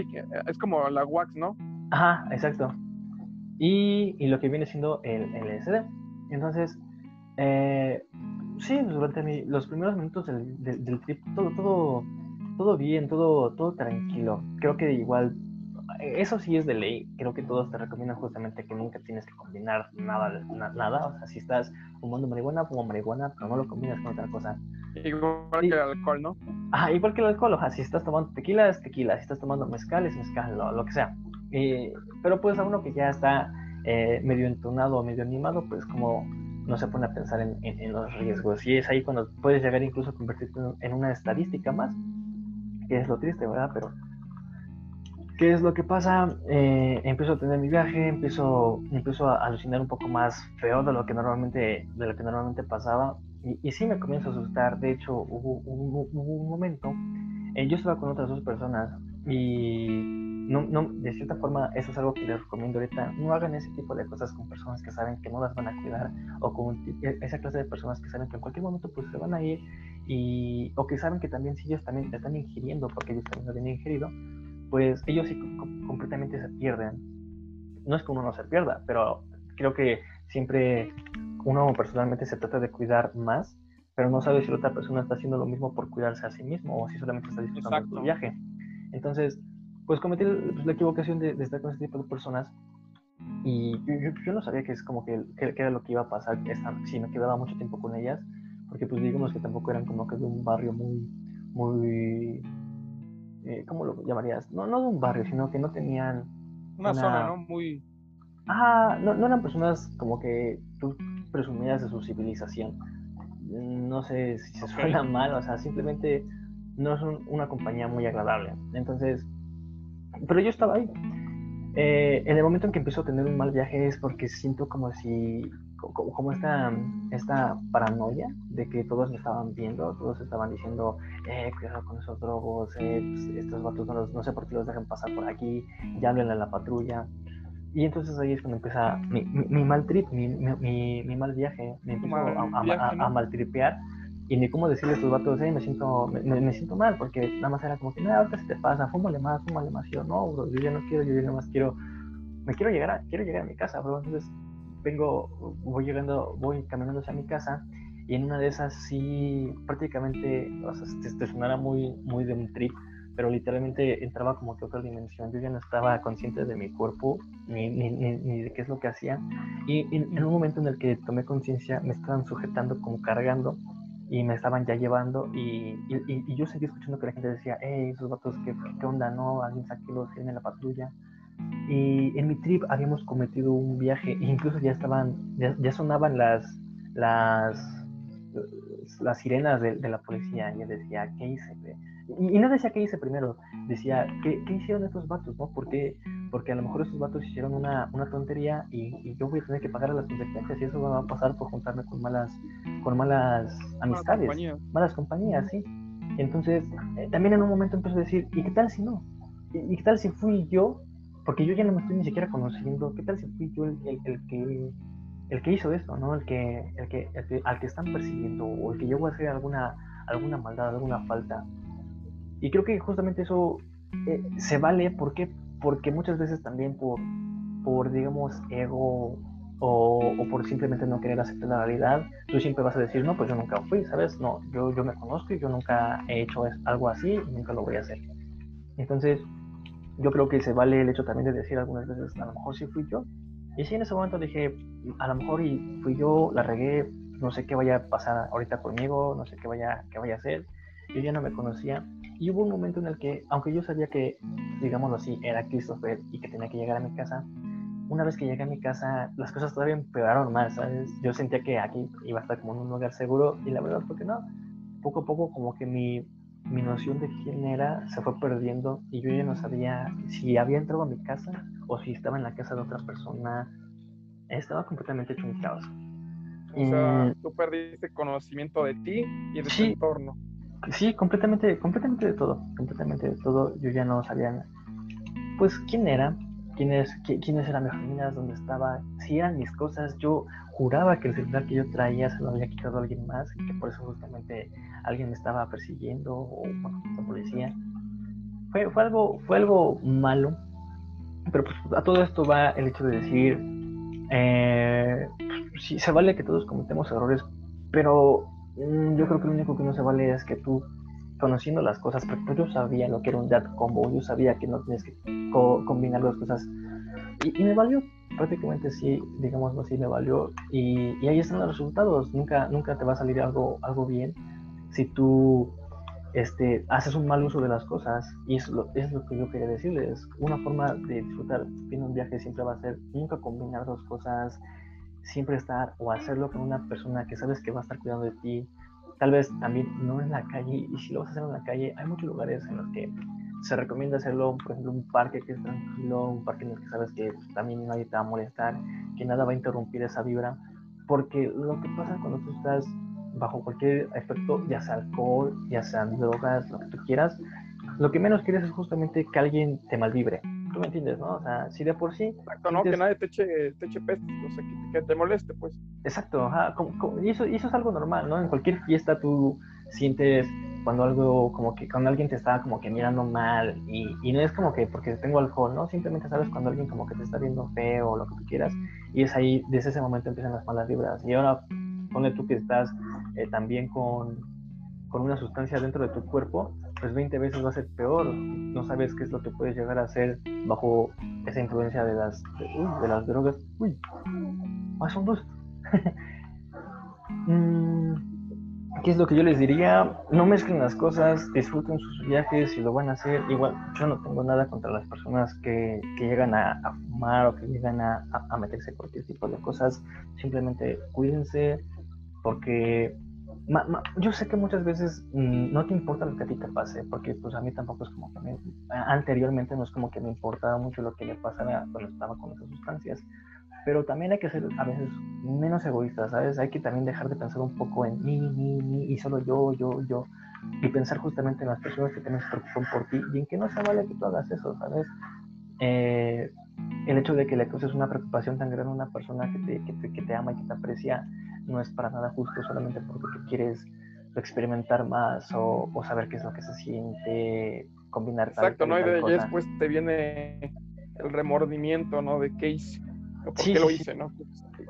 es como la wax, ¿no? Ajá, exacto. Y, y, lo que viene siendo el, LSD. Entonces, eh, sí, durante los primeros minutos del, del, del trip, todo, todo todo bien, todo, todo tranquilo. Creo que igual, eso sí es de ley. Creo que todos te recomiendan justamente que nunca tienes que combinar nada, nada. O sea, si estás fumando marihuana, fuma marihuana, pero no lo combinas con otra cosa. Igual que el alcohol, ¿no? Ah, igual que el alcohol. O sea, si estás tomando tequila, es tequila. Si estás tomando mezcal, es mezcal, lo, lo que sea. Pero pues a uno que ya está eh, medio entonado o medio animado, pues como no se pone a pensar en, en, los riesgos. Y es ahí cuando puedes llegar incluso a convertirte en una estadística más, que es lo triste, ¿verdad? Pero, ¿qué es lo que pasa? Eh, empiezo a tener mi viaje, empiezo, empiezo a alucinar un poco más feo de lo que normalmente, de lo que normalmente pasaba. Y, y sí me comienzo a asustar. De hecho, hubo, hubo, un momento, eh, yo estaba con otras dos personas y no, no, de cierta forma, eso es algo que les recomiendo ahorita. No hagan ese tipo de cosas con personas que saben que no las van a cuidar o con e, esa clase de personas que saben que en cualquier momento pues se van a ir y, o que saben que también si ellos también están ingiriendo, porque ellos también lo habían ingerido, pues ellos sí completamente se pierden. No es que uno no se pierda, pero creo que siempre uno personalmente se trata de cuidar más, pero no sabe si la otra persona está haciendo lo mismo por cuidarse a sí mismo o si solamente está disfrutando del viaje. Entonces, pues cometí pues, la equivocación de, estar con ese tipo de personas y yo, no sabía que es como que, que, era lo que iba a pasar si me quedaba mucho tiempo con ellas, porque pues digamos que tampoco eran como que de un barrio muy, muy, eh, ¿cómo lo llamarías? No, no de un barrio, sino que no tenían... Una, zona, ¿no? Muy... Ah, no, no eran personas como que tú presumías de su civilización. No sé si se suena *laughs* mal, o sea, simplemente no son una compañía muy agradable. Entonces, pero yo estaba ahí. Eh, en el momento en que empiezo a tener un mal viaje es porque siento como si, como, esta, esta paranoia de que todos me estaban viendo, todos estaban diciendo, eh, cuidado con esos drogos, eh, pues, estos vatos no, no, sé por qué los dejan pasar por aquí, ya hablen a la patrulla. Y entonces ahí es cuando empieza mi, mi, mal trip, mi, mi, mi, mal viaje, me empiezo a, a, a maltripear y ni cómo decirle a estos vatos, hey, me siento, me, me, siento mal, porque nada más era como que, no, ahorita se te pasa, fúmale más, fúmale más. Y yo, no, bro, yo ya no quiero, yo ya nada más quiero, me quiero llegar a, quiero llegar a mi casa, bro. Entonces vengo, voy llegando, voy caminando hacia mi casa y en una de esas sí, prácticamente, o sea, te, te sonara muy, muy de un trip, pero literalmente entraba como que otra dimensión. Yo ya no estaba consciente de mi cuerpo ni, ni, ni, de qué es lo que hacía. Y en un momento en el que tomé conciencia, me estaban sujetando, como cargando y me estaban ya llevando y, y, yo seguía escuchando que la gente decía, hey, esos vatos, ¿qué, qué onda? ¿No? Alguien los tiene la patrulla. Y en mi trip habíamos cometido un viaje, e incluso ya estaban, ya, ya sonaban las, las, las sirenas de, de, la policía. Y yo decía, ¿qué hice? Y, no decía qué hice primero, decía, ¿qué, ¿qué, hicieron estos vatos? ¿no? Porque, porque a lo mejor estos vatos hicieron una, una tontería y, yo voy a tener que pagar las consecuencias y eso va a pasar por juntarme con malas, con malas amistades, malas compañías, sí. Entonces, eh, también en un momento empecé a decir, ¿y qué tal si no? ¿Y, qué tal si fui yo? Porque yo ya no me estoy ni siquiera conociendo, ¿qué tal si fui yo el, el, que el que hizo esto, ¿no? El que, el que, el que, al que están persiguiendo o el que llegó a hacer alguna, alguna maldad, alguna falta. Y creo que justamente eso eh, se vale, ¿por qué? Porque muchas veces también por, por digamos, ego o, o, por simplemente no querer aceptar la realidad, tú siempre vas a decir, no, pues yo nunca fui, ¿sabes? No, yo, yo me conozco y yo nunca he hecho algo así y nunca lo voy a hacer. Entonces, yo creo que se vale el hecho también de decir algunas veces, a lo mejor sí fui yo. Y sí, en ese momento dije, a lo mejor y fui yo, la regué, no sé qué vaya a pasar ahorita conmigo, no sé qué vaya, qué vaya a hacer. Yo ya no me conocía y hubo un momento en el que, aunque yo sabía que, digámoslo así, era Christopher y que tenía que llegar a mi casa, una vez que llegué a mi casa, las cosas todavía empeoraron más, ¿sabes? Yo sentía que aquí iba a estar como en un lugar seguro y la verdad fue que no. Poco a poco como que mi, mi noción de quién era se fue perdiendo y yo ya no sabía si había entrado a mi casa o si estaba en la casa de otra persona. Estaba completamente hecho un caos. O sea, tú perdiste conocimiento de ti y de tu entorno. Sí, completamente, completamente de todo, completamente de todo. Yo ya no sabía, pues, quién era, quiénes, quiénes eran mis familias, dónde estaba, si eran mis cosas. Yo juraba que el celular que yo traía se lo había quitado alguien más y que por eso justamente alguien me estaba persiguiendo o, bueno, la policía. Fue, fue, algo, fue algo malo, pero pues a todo esto va el hecho de decir, eh, sí, se vale que todos cometemos errores, pero yo creo que lo único que no se vale es que tú, conociendo las cosas, porque pues yo sabía lo que era un dead combo, yo sabía que no tienes que combinar las cosas. Y, me valió, prácticamente sí, digamos así, me valió. Y, y, ahí están los resultados. Nunca, nunca te va a salir algo, algo bien si tú este, haces un mal uso de las cosas. Y es lo, es lo que yo quería decirles. Una forma de disfrutar bien un viaje siempre va a ser nunca combinar dos cosas siempre estar o hacerlo con una persona que sabes que va a estar cuidando de ti. Tal vez también no en la calle, y si lo vas a hacer en la calle, hay muchos lugares en los que se recomienda hacerlo, por ejemplo, un parque que es tranquilo, un parque en el que sabes que también nadie te va a molestar, que nada va a interrumpir esa vibra, porque lo que pasa cuando tú estás bajo cualquier efecto, ya sea alcohol, ya sean drogas, lo que tú quieras, lo que menos quieres es justamente que alguien te malvibre. Tú me entiendes, ¿no? O sea, si de por sí. Exacto, ¿no? Que nadie te eche, te eche peste, o sea, que, te moleste, pues. Exacto, ajá. y, eso, y eso es algo normal, ¿no? En cualquier fiesta tú sientes cuando algo, como que cuando alguien te está como que mirando mal, y, y, no es como que porque tengo alcohol, ¿no? Simplemente sabes cuando alguien como que te está viendo feo o lo que tú quieras, y es ahí, desde ese momento empiezan las malas vibras. Y ahora, pone tú que estás eh, también con, con una sustancia dentro de tu cuerpo, pues 20 veces va a ser peor. No sabes qué es lo que puedes llegar a hacer bajo esa influencia de las, de, las drogas. Uy, ah, son dos. *laughs* mm, ¿Qué es lo que yo les diría? No mezclen las cosas, disfruten sus viajes si lo van a hacer. Igual, yo no tengo nada contra las personas que, que llegan a, a, fumar o que llegan a, a meterse cualquier tipo de cosas. Simplemente cuídense, porque yo sé que muchas veces mm, no te importa lo que a ti te pase, porque pues a mí tampoco es como que me, anteriormente no es como que me importaba mucho lo que le pasara cuando estaba con esas sustancias, pero también hay que ser a veces menos egoístas, ¿sabes? Hay que también dejar de pensar un poco en mí, mí, mí, y solo yo, yo, yo, y pensar justamente en las personas que también se preocupan por ti y en que no se vale que tú hagas eso, ¿sabes? Eh, el hecho de que le causes una preocupación tan grande a una persona que te, que te, que te ama y que te aprecia, no es para nada justo solamente porque quieres experimentar más o, saber qué es lo que se siente, combinar Exacto, ¿no? Y, después te viene el remordimiento, ¿no? De qué hice, por qué lo hice, ¿no?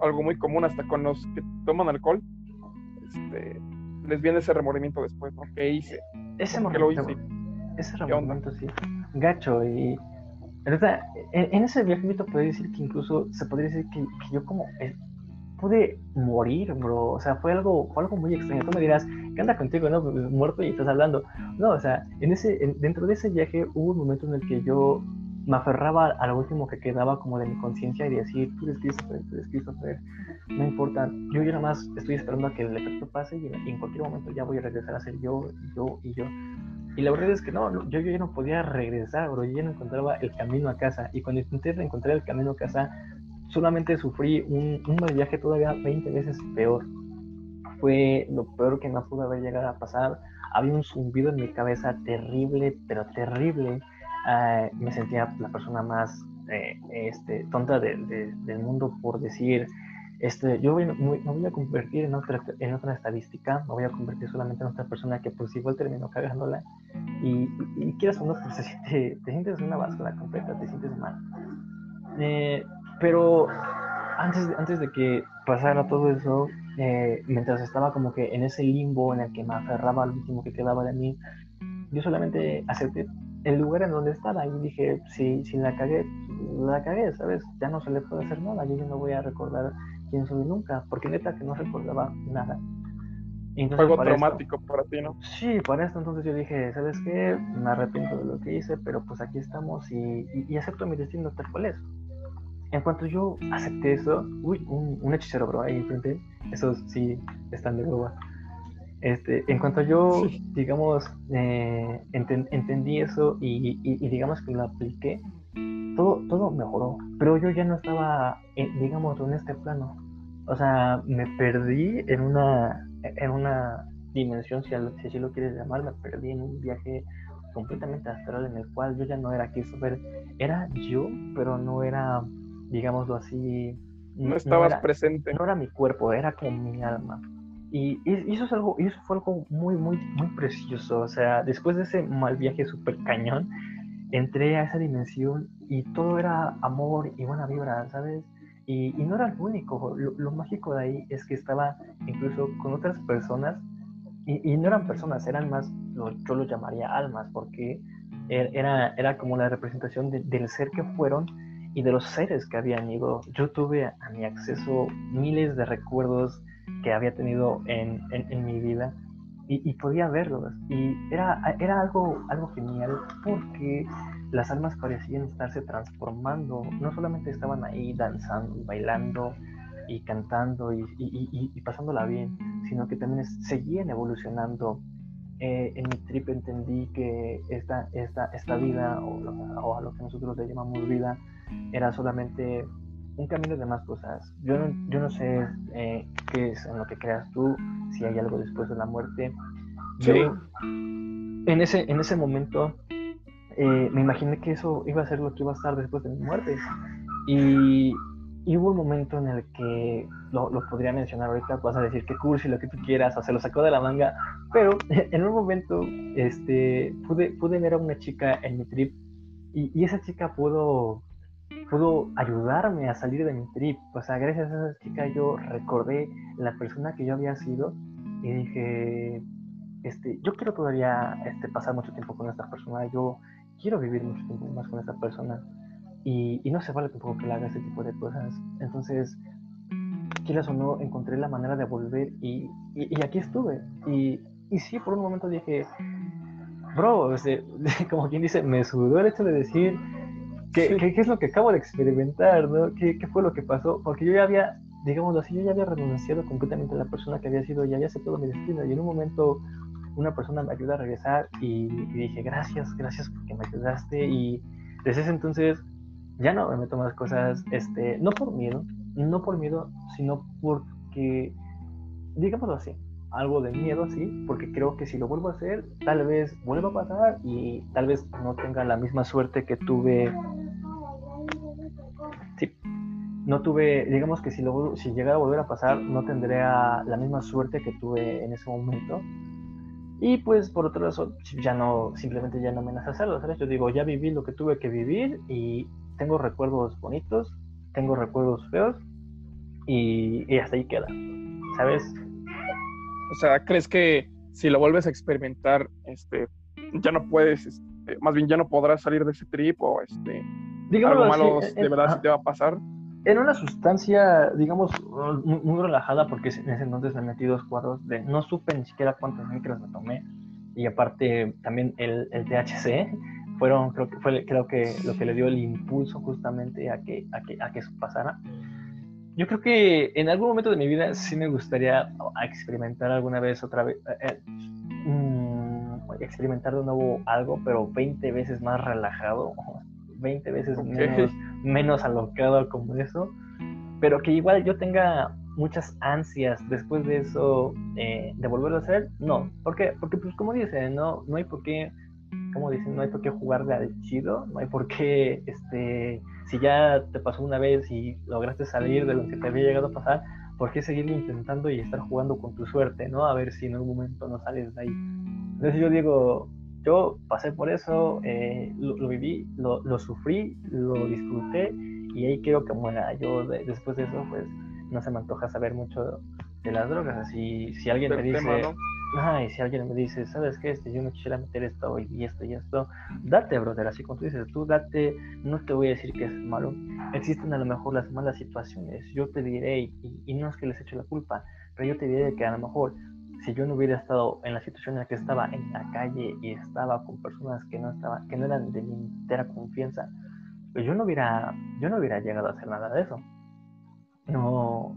algo muy común hasta con los que toman alcohol, este, les viene ese remordimiento después, ¿no? ¿Qué hice? Ese momento, Ese remordimiento, sí. Gacho, y en, ese viaje podría decir que incluso se podría decir que, que yo como pude morir, bro. O sea, fue algo, fue algo muy extraño. Tú me dirás, ¿qué anda contigo, no? Pues, muerto y estás hablando. No, o sea, en ese, dentro de ese viaje hubo un momento en el que yo me aferraba a lo último que quedaba como de mi conciencia y decir, tú eres Christopher, tú eres Christopher, no importa, yo ya nada más estoy esperando a que el efecto pase y en, cualquier momento ya voy a regresar a ser yo, yo y yo. Y la verdad es que no, yo, yo ya no podía regresar, bro, yo ya no encontraba el camino a casa. Y cuando intenté encontrar el camino a casa, solamente sufrí un, un mal viaje todavía 20 veces peor. Fue lo peor que me pudo haber llegado a pasar. Había un zumbido en mi cabeza terrible, pero terrible. Ah, me sentía la persona más eh, este, tonta del mundo por decir, este, yo voy, me voy a convertir en otra, en otra estadística, me voy a convertir solamente en otra persona que pues igual terminó cagándola y, y, quieras o no, pues, *laughs* te sientes una báscula completa, te sientes mal. Eh, pero antes, antes de que pasara todo eso, eh, mientras estaba como que en ese limbo en el que me aferraba al último que quedaba de mí, yo solamente acepté el lugar en donde estaba y dije, si, si la cagué, la cagué, ¿sabes? Ya no se le puede hacer nada, yo ya no voy a recordar quién soy nunca, porque neta que no recordaba nada. Fue algo traumático para ti, ¿no? Sí, para esto entonces yo dije, ¿sabes qué? Me arrepiento de lo que hice, pero pues aquí estamos y, y, acepto mi destino tal cual es. En cuanto yo acepté eso, uy, un, hechicero, bro, ahí enfrente, esos sí están de boba. Este, en cuanto yo, digamos, eh, entendí eso y, y, digamos que lo apliqué, todo, todo mejoró, pero yo ya no estaba, digamos, en este plano. O sea, me perdí en una, en una dimensión, si, así lo quieres llamar, me perdí en un viaje completamente astral en el cual yo ya no era Christopher, era yo, pero no era digámoslo así. No estabas presente. No era mi cuerpo, era como mi alma. Y, eso, es algo, eso fue algo muy, muy, muy precioso. O sea, después de ese mal viaje súper cañón, entré a esa dimensión y todo era amor y buena vibra, ¿sabes? Y, no era el único. Lo, mágico de ahí es que estaba incluso con otras personas y, no eran personas, eran más, yo lo llamaría almas, porque er, era, era como la representación del ser que fueron y de los seres que habían ido. Yo tuve a mi acceso miles de recuerdos que había tenido en, en, mi vida y, podía verlos. Y era, era algo, algo genial porque las almas parecían estarse transformando. No solamente estaban ahí danzando, bailando y cantando y, y, y, pasándola bien, sino que también seguían evolucionando. Eh, en mi trip entendí que esta, esta, esta vida, o, o, a lo que nosotros le llamamos vida, era solamente un camino de más cosas. Yo no, yo no sé eh, qué es en lo que creas tú, si hay algo después de la muerte. Yo, en ese, en ese momento, eh, me imaginé que eso iba a ser lo que iba a estar después de mi muerte. Y, hubo un momento en el que lo, lo, podría mencionar ahorita, vas a decir que cursi, lo que tú quieras, o se lo sacó de la manga, pero *laughs* en un momento este, pude, pude ver a una chica en mi trip y, y esa chica pudo pudo ayudarme a salir de mi trip. O sea, gracias a esa chica yo recordé la persona que yo había sido y dije, este, yo quiero todavía este, pasar mucho tiempo con esta persona, yo quiero vivir mucho tiempo más con esta persona y, y no se vale tampoco que le haga ese tipo de cosas. Entonces, quieras o no, encontré la manera de volver y, y, aquí estuve. Y, y sí, por un momento dije, bro, *laughs* como quien dice, me sudó el hecho de decir, ¿Qué, ¿qué, es lo que acabo de experimentar? ¿no? ¿Qué, ¿Qué, fue lo que pasó? Porque yo ya había, digámoslo así, yo ya había renunciado completamente a la persona que había sido, ya había aceptado mi destino. Y en un momento una persona me ayuda a regresar y, dije, gracias, gracias porque me ayudaste. Y desde ese entonces ya no me meto más cosas, este, no por miedo, no por miedo, sino porque, digámoslo así, algo de miedo, sí, porque creo que si lo vuelvo a hacer, tal vez vuelva a pasar y tal vez no tenga la misma suerte que tuve. Sí, no tuve, digamos que si, lo, llegara a volver a pasar, no tendría la misma suerte que tuve en ese momento. Y pues por otro lado, ya no, simplemente ya no me nace hacerlo, ¿sabes? Yo digo, ya viví lo que tuve que vivir y tengo recuerdos bonitos, tengo recuerdos feos y, y hasta ahí queda, ¿sabes? O sea, ¿crees que si lo vuelves a experimentar, este, ya no puedes, este, más bien ya no podrás salir de ese trip o este, algo malo de verdad sí te va a pasar? En una sustancia, digamos, muy, relajada, porque en ese entonces me metí dos cuadros de, no supe ni siquiera cuántos micros me tomé, y aparte también el, el THC, fueron, creo que fue creo que lo que le dio el impulso justamente a que, a que, a que eso pasara. Yo creo que en algún momento de mi vida sí me gustaría experimentar alguna vez otra vez, eh, eh, mm, experimentar de nuevo algo, pero 20 veces más relajado, *laughs* 20 veces menos, menos alocado como eso, pero que igual yo tenga muchas ansias después de eso eh, de volverlo a hacer, no, ¿por qué? Porque pues como dicen, no, no hay por qué, como dicen, no hay por qué jugar de chido, no hay por qué, este si ya te pasó una vez y lograste salir de lo que te había llegado a pasar, ¿por qué seguirlo intentando y estar jugando con tu suerte, ¿no? A ver si en algún momento no sales de ahí. Entonces yo digo, yo pasé por eso, eh, lo, viví, lo, lo, sufrí, lo disfruté y ahí quiero que muera. Yo después de eso, pues no se me antoja saber mucho de las drogas. Así, si alguien me dice, ay, si alguien me dice, ¿sabes qué? Este, yo me quisiera meter esto y esto y esto, date, brother, así como tú dices, tú date, no te voy a decir que es malo. Existen a lo mejor las malas situaciones, yo te diré, y, y no es que les eche la culpa, pero yo te diré que a lo mejor si yo no hubiera estado en la situación en la que estaba en la calle y estaba con personas que no estaban, que no eran de mi entera confianza, pues yo no hubiera, yo no hubiera llegado a hacer nada de eso. No,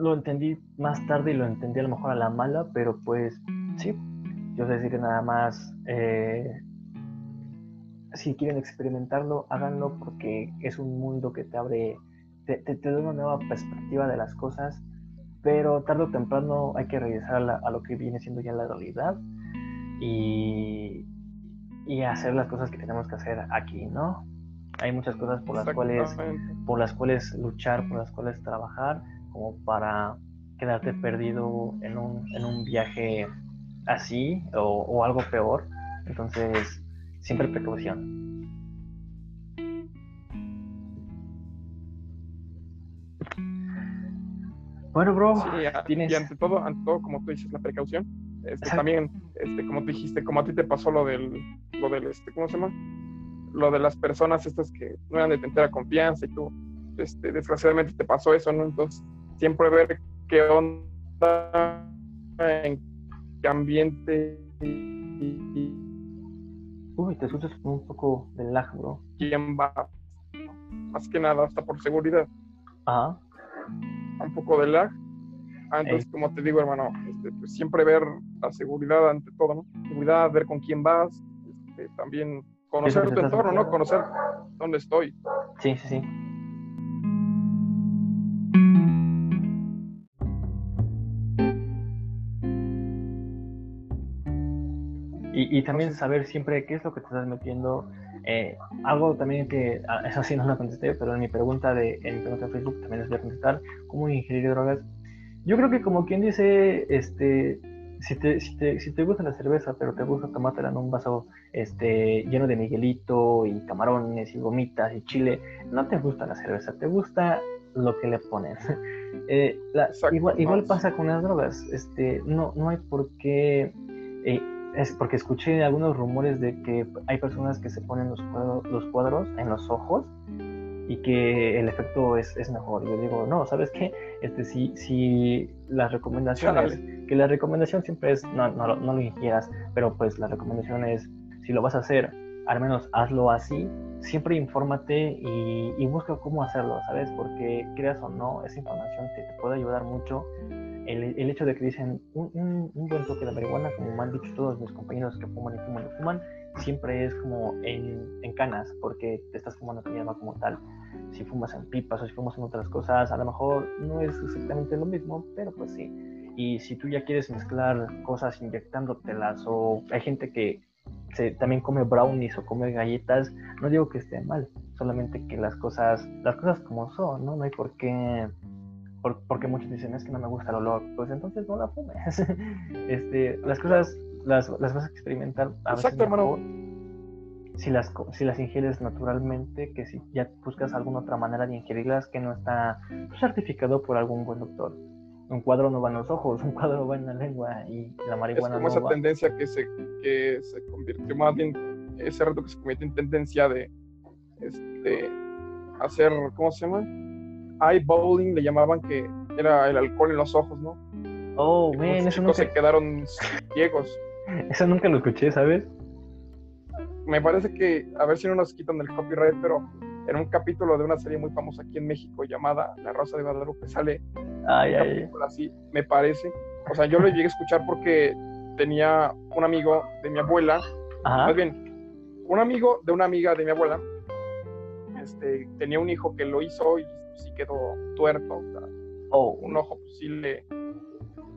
lo entendí más tarde y lo entendí a lo mejor a la mala, pero pues sí, yo sé decir que nada más, eh, si quieren experimentarlo, háganlo porque es un mundo que te abre, te, te, da una nueva perspectiva de las cosas, pero tarde o temprano hay que regresar a, lo que viene siendo ya la realidad y, y hacer las cosas que tenemos que hacer aquí, ¿no? Hay muchas cosas por las cuales por las cuales luchar, por las cuales trabajar como para quedarte perdido en un, en un viaje así o, algo peor. Entonces, siempre precaución. Bueno, bro, ¿tienes... y ante todo, ante todo, como tú dices, la precaución. Este, también, este, como tú dijiste, como a ti te pasó lo del, lo del, este, ¿cómo se llama? Lo de las personas estas que no eran de entera confianza y tú, este, desgraciadamente te pasó eso, ¿no? Entonces, siempre ver qué onda, en qué ambiente. Uy, te escuchas un poco de lag, bro. ¿Quién va? Más que nada, hasta por seguridad. Ajá. un poco de lag. Ah, entonces, como te digo, hermano, este, pues, siempre ver la seguridad ante todo, ¿no? Seguridad, ver con quién vas, este, también conocer tu entorno, ¿no? Conocer dónde estoy. Sí, sí, sí. Y, también saber siempre qué es lo que te estás metiendo. Eh, algo también que, ah, eso sí no lo contesté, pero en mi pregunta de, en mi pregunta de Facebook también les voy a contestar, ¿cómo ingerir drogas? Yo creo que como quien dice, este, si te, si te, si te gusta la cerveza, pero te gusta tomártela en un vaso este, lleno de miguelito y camarones y gomitas y chile, no te gusta la cerveza, te gusta lo que le pones. *laughs* Eh, igual, igual, pasa con las drogas, este, no, no hay por qué eh, es porque escuché algunos rumores de que hay personas que se ponen los cuadros, los cuadros en los ojos y que el efecto es, es mejor. Yo digo, no, ¿sabes qué? Este, si, si las recomendaciones, que la recomendación siempre es, no, no, no lo ingieras, pero pues la recomendación es, si lo vas a hacer, al menos hazlo así, siempre infórmate y, y busca cómo hacerlo, ¿sabes? Porque creas o no, esa información te, te puede ayudar mucho el, el, hecho de que dicen un, un, buen toque de marihuana, como me han dicho todos mis compañeros que fuman y fuman y fuman, siempre es como en, en canas, porque te estás fumando hierba como tal. Si fumas en pipas o si fumas en otras cosas, a lo mejor no es exactamente lo mismo, pero pues sí. Y si tú ya quieres mezclar cosas inyectándotelas, o hay gente que se, también come brownies o come galletas, no digo que esté mal, solamente que las cosas, las cosas como son, ¿no? No hay por qué porque muchos dicen es que no me gusta el olor, pues entonces no la fumes. *laughs* este, las cosas las, las vas a experimentar a veces mejor si las, si las ingieres naturalmente, que si ya buscas alguna otra manera de ingerirlas que no está certificado por algún buen doctor. Un cuadro no va en los ojos, *laughs* un cuadro va en la lengua y la marihuana es como esa tendencia que se, que se convirtió más bien, ese rato que se convirtió en tendencia de este, hacer, ¿cómo se llama? Eye bowling le llamaban que era el alcohol en los ojos, ¿no? Oh, man, eso nunca... se quedaron ciegos. *laughs* Eso nunca lo escuché, ¿sabes? Me parece que, a ver si no nos quitan el copyright, pero en un capítulo de una serie muy famosa aquí en México llamada La Rosa de Guadalupe sale ay, ay. así, me parece. O sea, yo lo llegué a escuchar porque tenía un amigo de mi abuela, Ajá. más bien, un amigo de una amiga de mi abuela, este, tenía un hijo que lo hizo y sí quedó tuerto, o un ojo pues, sí le,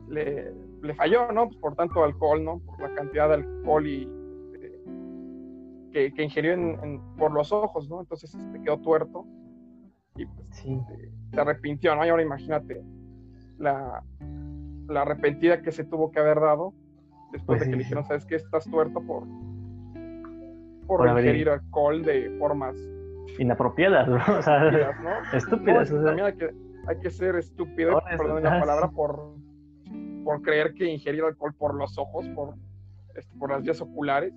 le, falló, ¿no? Pues por tanto alcohol, ¿no? Por la cantidad de alcohol y que, que, ingirió en, por los ojos, ¿no? Entonces este, quedó tuerto y pues, sí. Este, se arrepintió, ¿no? Y ahora imagínate la, la arrepentida que se tuvo que haber dado después pues de que le dijeron, ¿sabes qué? Estás tuerto por, por, por ingerir alcohol de formas inapropiadas, *laughs* *laughs* ¿no? O sea, estúpidas. También hay que, hay que ser estúpido, perdón la palabra, por, por creer que ingerir alcohol por los ojos, por, este, por las vías oculares,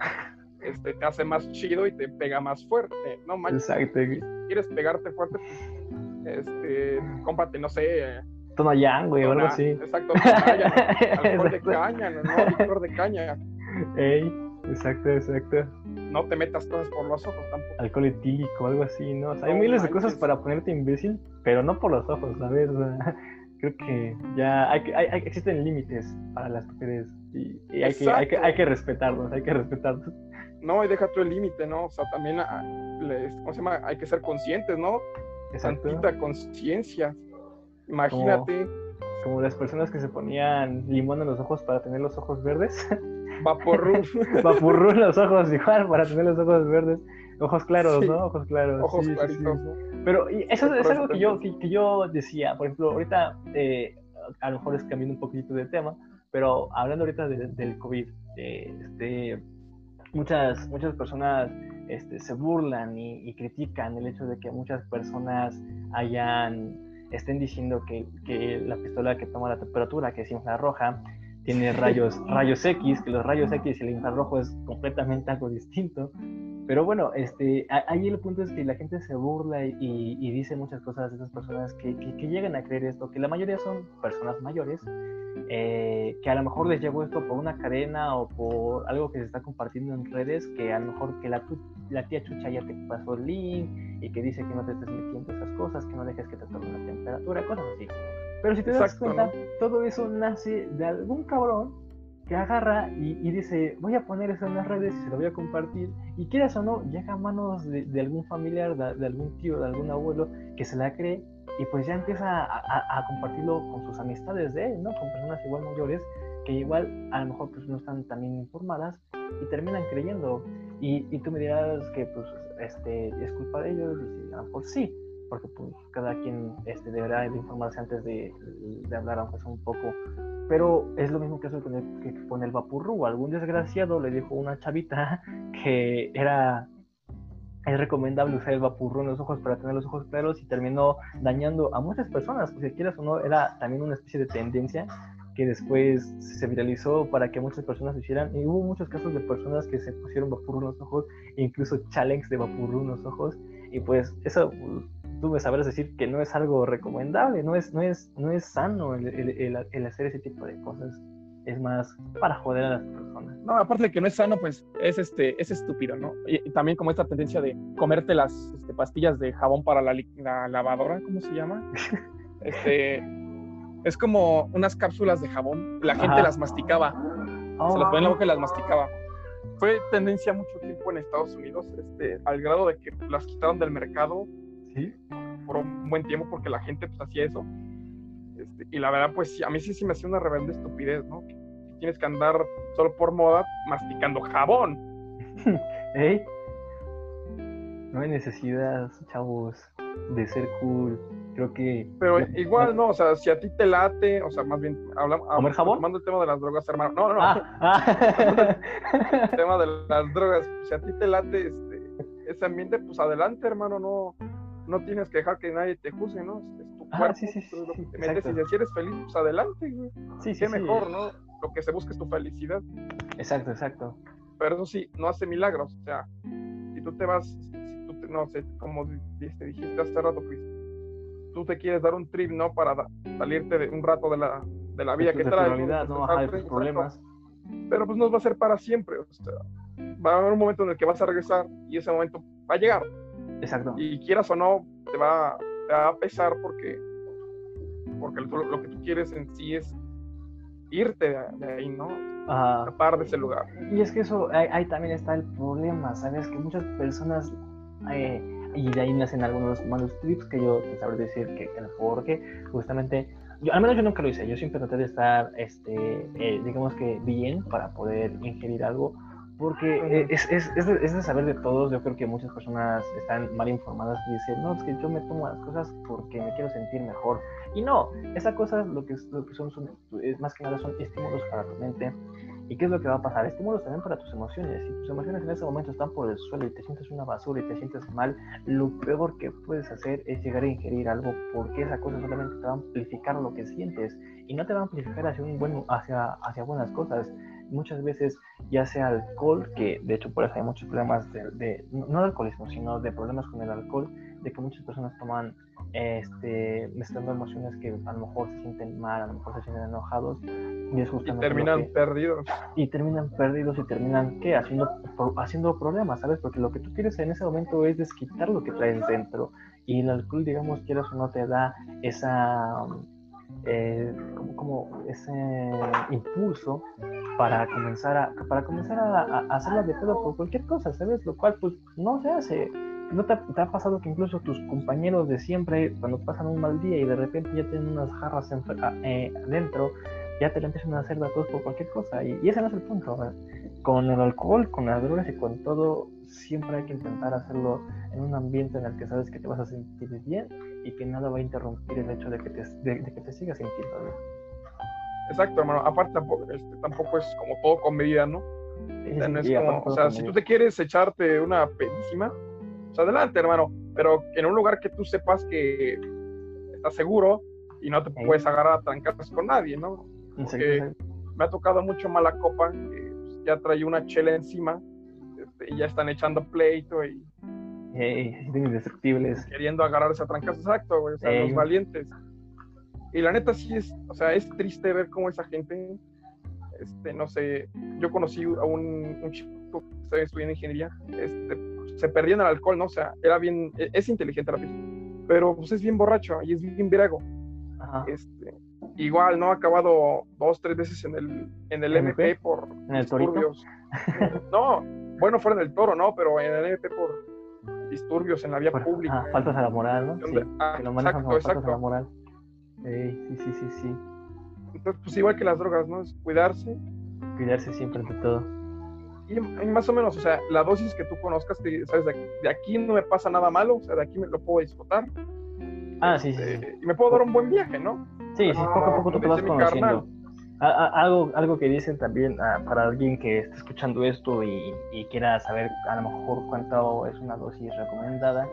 este, te hace más chido y te pega más fuerte, ¿no? Exacto. Si quieres pegarte fuerte, pues, este, cómprate, no sé... Toma yang, güey, o algo así. Exacto, *laughs* alcohol de caña, ¿no? Licor de caña. Ey, exacto, exacto no te metas cosas por los ojos tampoco. Alcohol etílico, algo así, ¿no? hay miles de cosas para ponerte imbécil, pero no por los ojos, ¿sabes? *laughs* creo que ya hay, hay, existen límites para las mujeres y, hay, que, hay, que, hay que respetarlos, hay que respetarlos. No, y deja tú el límite, ¿no? O sea, también, ah, ¿cómo se llama? Hay que ser conscientes, ¿no? Santita conciencia. Imagínate. Como, como las personas que se ponían limón en los ojos para tener los ojos verdes. *laughs* Vaporru. *laughs* Vaporru los ojos igual para tener los ojos verdes. Ojos claros, ¿no? Ojos claros. Ojos claritos. Pero eso es algo que yo, que, yo decía. Por ejemplo, ahorita, eh, a lo mejor es cambiando un poquito de tema, pero hablando ahorita del COVID, eh, este, muchas, muchas personas este, se burlan y, y, critican el hecho de que muchas personas hayan, estén diciendo que, que la pistola que toma la temperatura, que es infrarroja, tiene rayos, rayos X, que los rayos X y el infrarrojo es completamente algo distinto, Pero bueno, este, ahí el punto es que la gente se burla y, dice muchas cosas de esas personas que, que, llegan a creer esto, que la mayoría son personas mayores, eh, que a lo mejor les llegó esto por una cadena o por algo que se está compartiendo en redes, que a lo mejor que la, la tía Chucha ya te pasó el link y que dice que no te estés metiendo esas cosas, que no dejes que te tome la temperatura, cosas así. Pero si te das cuenta, todo eso nace de algún cabrón que agarra y, dice, voy a poner eso en las redes y se lo voy a compartir. Y quieras o no, llega a manos de, algún familiar, de, algún tío, de algún abuelo que se la cree y pues ya empieza a, compartirlo con sus amistades de él, ¿no? Con personas igual mayores que igual a lo mejor pues no están tan bien informadas y terminan creyendo. Y, y tú me dirás que pues este, es culpa de ellos y a lo mejor sí, porque pues cada quien este, deberá de informarse antes de, de hablar, aunque sea un poco. Pero es lo mismo que eso con el, que con el vapurru. Algún desgraciado le dijo a una chavita *laughs* que era es recomendable usar el vapurru en los ojos para tener los ojos claros y terminó dañando a muchas personas, porque quieras o no, era también una especie de tendencia que después se viralizó para que muchas personas lo hicieran y hubo muchos casos de personas que se pusieron vapurru en los ojos incluso challenge de vapurru en los ojos y pues eso tú me sabrás decir que no es algo recomendable, no es, no es, no es sano el, el, hacer ese tipo de cosas. Es más para joder a las personas. No, aparte de que no es sano, pues es este, es estúpido, ¿no? Y, también como esta tendencia de comerte las este, pastillas de jabón para la, la lavadora, ¿cómo se llama? *laughs* este, es como unas cápsulas de jabón. La gente las masticaba. se las ponía en la boca y las masticaba. Fue tendencia mucho tiempo en Estados Unidos, este, al grado de que las quitaron del mercado ¿sí? Por un buen tiempo porque la gente pues hacía eso. Este, y la verdad, pues a mí sí, sí me hacía una rebelde estupidez, ¿no? Que, tienes que andar solo por moda masticando jabón. *laughs* ¿Eh? No hay necesidad, chavos, de ser cool. Creo que. Pero igual, no, o sea, si a ti te late, o sea, más bien, hablamos. ¿Comer jabón? Tomando el tema de las drogas, hermano. No, no, no. Ah, ah. el *laughs* tema de las drogas. Si a ti te late este, ese ambiente, pues adelante, hermano, no no tienes que dejar que nadie te juzgue, ¿no? Es tu ah, cuerpo, sí, sí, lo que te metes y si eres feliz, pues adelante, güey. Sí, sí, Qué mejor, ¿no? Lo que se busca es tu felicidad. Exacto, exacto. Pero eso sí, no hace milagros, o sea, si tú te vas, si tú te, no sé, como dijiste, dijiste hace rato, Chris, tú te quieres dar un trip, ¿no? Para salirte de un rato de la, de la vida que trae. Realidad, no, hay problemas. Pero pues no va a ser para siempre, o sea, va a haber un momento en el que vas a regresar y ese momento va a llegar. Exacto. Y quieras o no, te va, a pesar porque, porque lo, que tú quieres en sí es irte de, ahí, ¿no? Escapar de ese lugar. Y es que eso, ahí, también está el problema, ¿sabes? Que muchas personas, eh, y de ahí nacen algunos malos trips que yo te sabré decir que, que porque justamente yo, al menos yo nunca lo hice, yo siempre traté de estar, este, eh, digamos que bien para poder ingerir algo, porque es, es, es, es, de saber de todos, yo creo que muchas personas están mal informadas y dicen, no, es que yo me tomo las cosas porque me quiero sentir mejor. Y no, esas cosas lo que, lo que son, son más que nada son estímulos para tu mente. ¿Y qué es lo que va a pasar? Estímulos también para tus emociones. Si tus emociones en ese momento están por el suelo y te sientes una basura y te sientes mal, lo peor que puedes hacer es llegar a ingerir algo porque esa cosa solamente te va a amplificar lo que sientes y no te va a amplificar hacia, un buen, hacia, hacia buenas cosas muchas veces ya sea alcohol, que de hecho por eso hay muchos problemas de, no de alcoholismo, sino de problemas con el alcohol, de que muchas personas toman este, mezclando emociones que a lo mejor se sienten mal, a lo mejor se sienten enojados y es justamente terminan perdidos y terminan perdidos y terminan qué haciendo haciendo problemas, ¿sabes? Porque lo que tú quieres en ese momento es desquitar lo que traes dentro y el alcohol, digamos, quieras o no te da esa eh, como, como, ese impulso para comenzar a para comenzar a, hacerla de pedo por cualquier cosa, ¿sabes? Lo cual pues no se hace. ¿No te, ha pasado que incluso tus compañeros de siempre, cuando pasan un mal día y de repente ya tienen unas jarras eh, adentro, ya te la empiezan a hacer de todos por cualquier cosa? Y, ese no es el punto. Con el alcohol, con las drogas y con todo, siempre hay que intentar hacerlo en un ambiente en el que sabes que te vas a sentir bien y que nada va a interrumpir el hecho de que te, de, que te sigas sintiendo bien. Exacto, hermano. Aparte, tampoco, este, tampoco es como todo con medida, ¿no? o sea, si tú te quieres echarte una pedísima, pues adelante, hermano. Pero en un lugar que tú sepas que estás seguro y no te puedes agarrar a trancarse con nadie, ¿no? Porque me ha tocado mucho mala copa, que pues, ya trae una chela encima este, y ya están echando pleito y Ey, indestructibles. queriendo agarrarse a trancas, exacto, güey, o sea, los valientes. Y la neta sí es, o sea, es triste ver cómo esa gente, este, no sé, yo conocí a un, un chico que estaba estudiando ingeniería, este, se perdía en el alcohol, ¿no? O sea, era bien, e- es inteligente la persona, pero pues es bien borracho y es bien. Ajá. Este, igual, ¿no? Ha acabado dos, tres veces en el, en el ¿MP? Por ¿En el torito? disturbios. *laughs* no, bueno, fuera en el toro, ¿no? Pero en el MP por disturbios en la vía Por- pública. ah, faltas a la moral, ¿no? Sí, ah, exacto, faltas a la exacto. moral. Ey, sí, sí, sí, sí. Entonces, pues igual que las drogas, ¿no? Es cuidarse Cuidarse siempre ante todo. y, y más o menos, o sea, la dosis que tú conozcas, que sabes, de, de aquí no me pasa nada malo, o sea, de aquí me lo puedo disfrutar Ah, sí, sí, sí. eh, y me puedo dar un buen viaje, ¿no? Sí, sí, Ah, poco a poco tú te vas conociendo. A- a- algo, algo que dicen también ah, para alguien que esté escuchando esto y, y quiera saber a lo mejor cuánto es una dosis recomendada,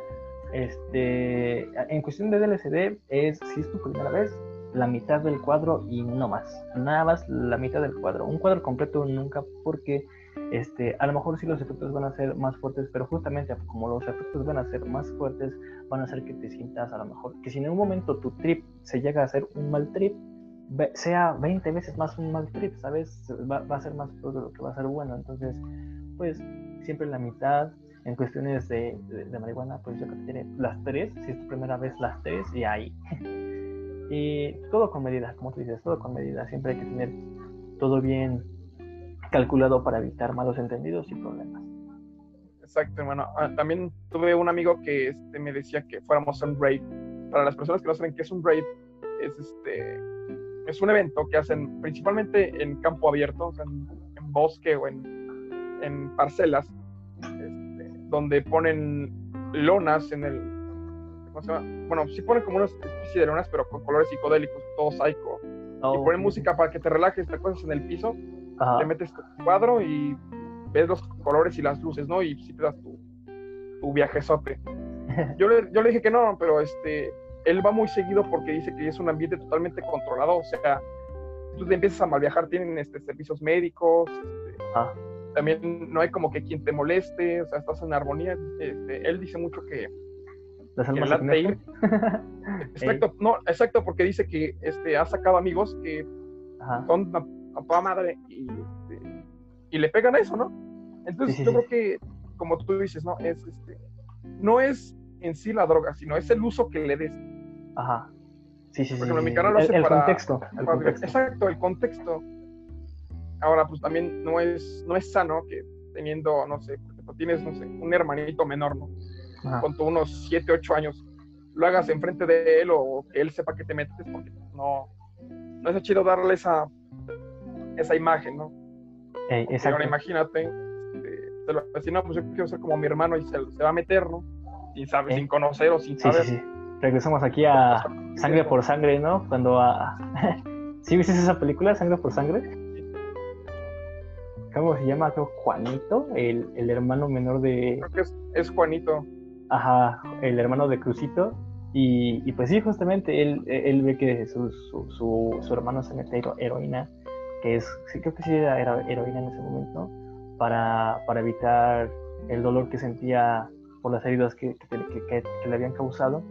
este, en cuestión de DLCD es, si es tu primera vez, la mitad del cuadro y no más, nada más la mitad del cuadro. Un cuadro completo nunca porque este, a lo mejor sí los efectos van a ser más fuertes, pero justamente como los efectos van a ser más fuertes, van a hacer que te sientas a lo mejor, que si en un momento tu trip se llega a hacer un mal trip, sea 20 veces más un mal trip, ¿sabes? Va, a ser más todo lo que va a ser bueno. Entonces, pues siempre la mitad. En cuestiones de, de- de marihuana, pues yo creo que tiene las tres, si es tu primera vez, las tres, y ahí. *laughs* y todo con medida, como tú dices, todo con medida. Siempre hay que tener todo bien calculado para evitar malos entendidos y problemas. Exacto, hermano. Ah, también tuve un amigo que este, me decía que fuéramos a un raid. Para las personas que no saben qué es un raid, es este es un evento que hacen principalmente en campo abierto, o sea, en, en bosque o en, en parcelas, donde ponen lonas en el. ¿Cómo se llama? Bueno, sí ponen como una especie de lonas, pero con colores psicodélicos, todo psycho. y Oh, ponen música para que te relajes, te acuestas en el piso Ajá. le metes tu cuadro y ves los colores y las luces, ¿no? Y si te das tu, tu viajezote. *laughs* Yo le, yo le dije que no, pero este, él va muy seguido porque dice que es un ambiente totalmente controlado, o sea, tú te empiezas a mal viajar, tienen este, servicios médicos, este, Ah, también no hay como que quien te moleste, o sea, estás en armonía. Este, él dice mucho que, las que almas ir. *laughs* Exacto, no, exacto, porque dice que este, ha sacado amigos que Ajá. son a, a toda madre y, este, y le pegan a eso, ¿no? Entonces Sí, yo sí. creo que, como tú dices, ¿no? Es este, no es en sí la droga, sino es el uso que le des. Ajá. Sí, sí, sí. Por ejemplo, mi sí. canal lo el, hace el para- contexto. El para- contexto. Exacto, el contexto. Ahora, pues también no es, no es sano que teniendo, no sé, por ejemplo, tienes, no sé, un hermanito menor, ¿no? Ajá. Con tu unos 7, 8 años, lo hagas enfrente de él o que él sepa que te metes, porque no, no es chido darle esa, esa imagen, ¿no? Ey, exacto. ahora imagínate, este, se lo decir, no, pues yo quiero ser como mi hermano y se, se va a meter, ¿no? Sin saber, sin conocer o sin Sí, saber. sí, sí. Regresamos aquí a Sangre por Sangre, ¿no? Cuando a... *laughs* ¿Sí viste esa película, Sangre por Sangre? ¿Cómo se llama? Creo Juanito, el, el hermano menor de... Creo que es, es Juanito. Ajá, el hermano de Crucito. Y, y pues sí, justamente él, él ve que su, su, su, su hermano se mete hero- heroína, que es, sí, creo que sí era hero- heroína en ese momento, para, para evitar el dolor que sentía por las heridas que, que, que- que- que le habían causado.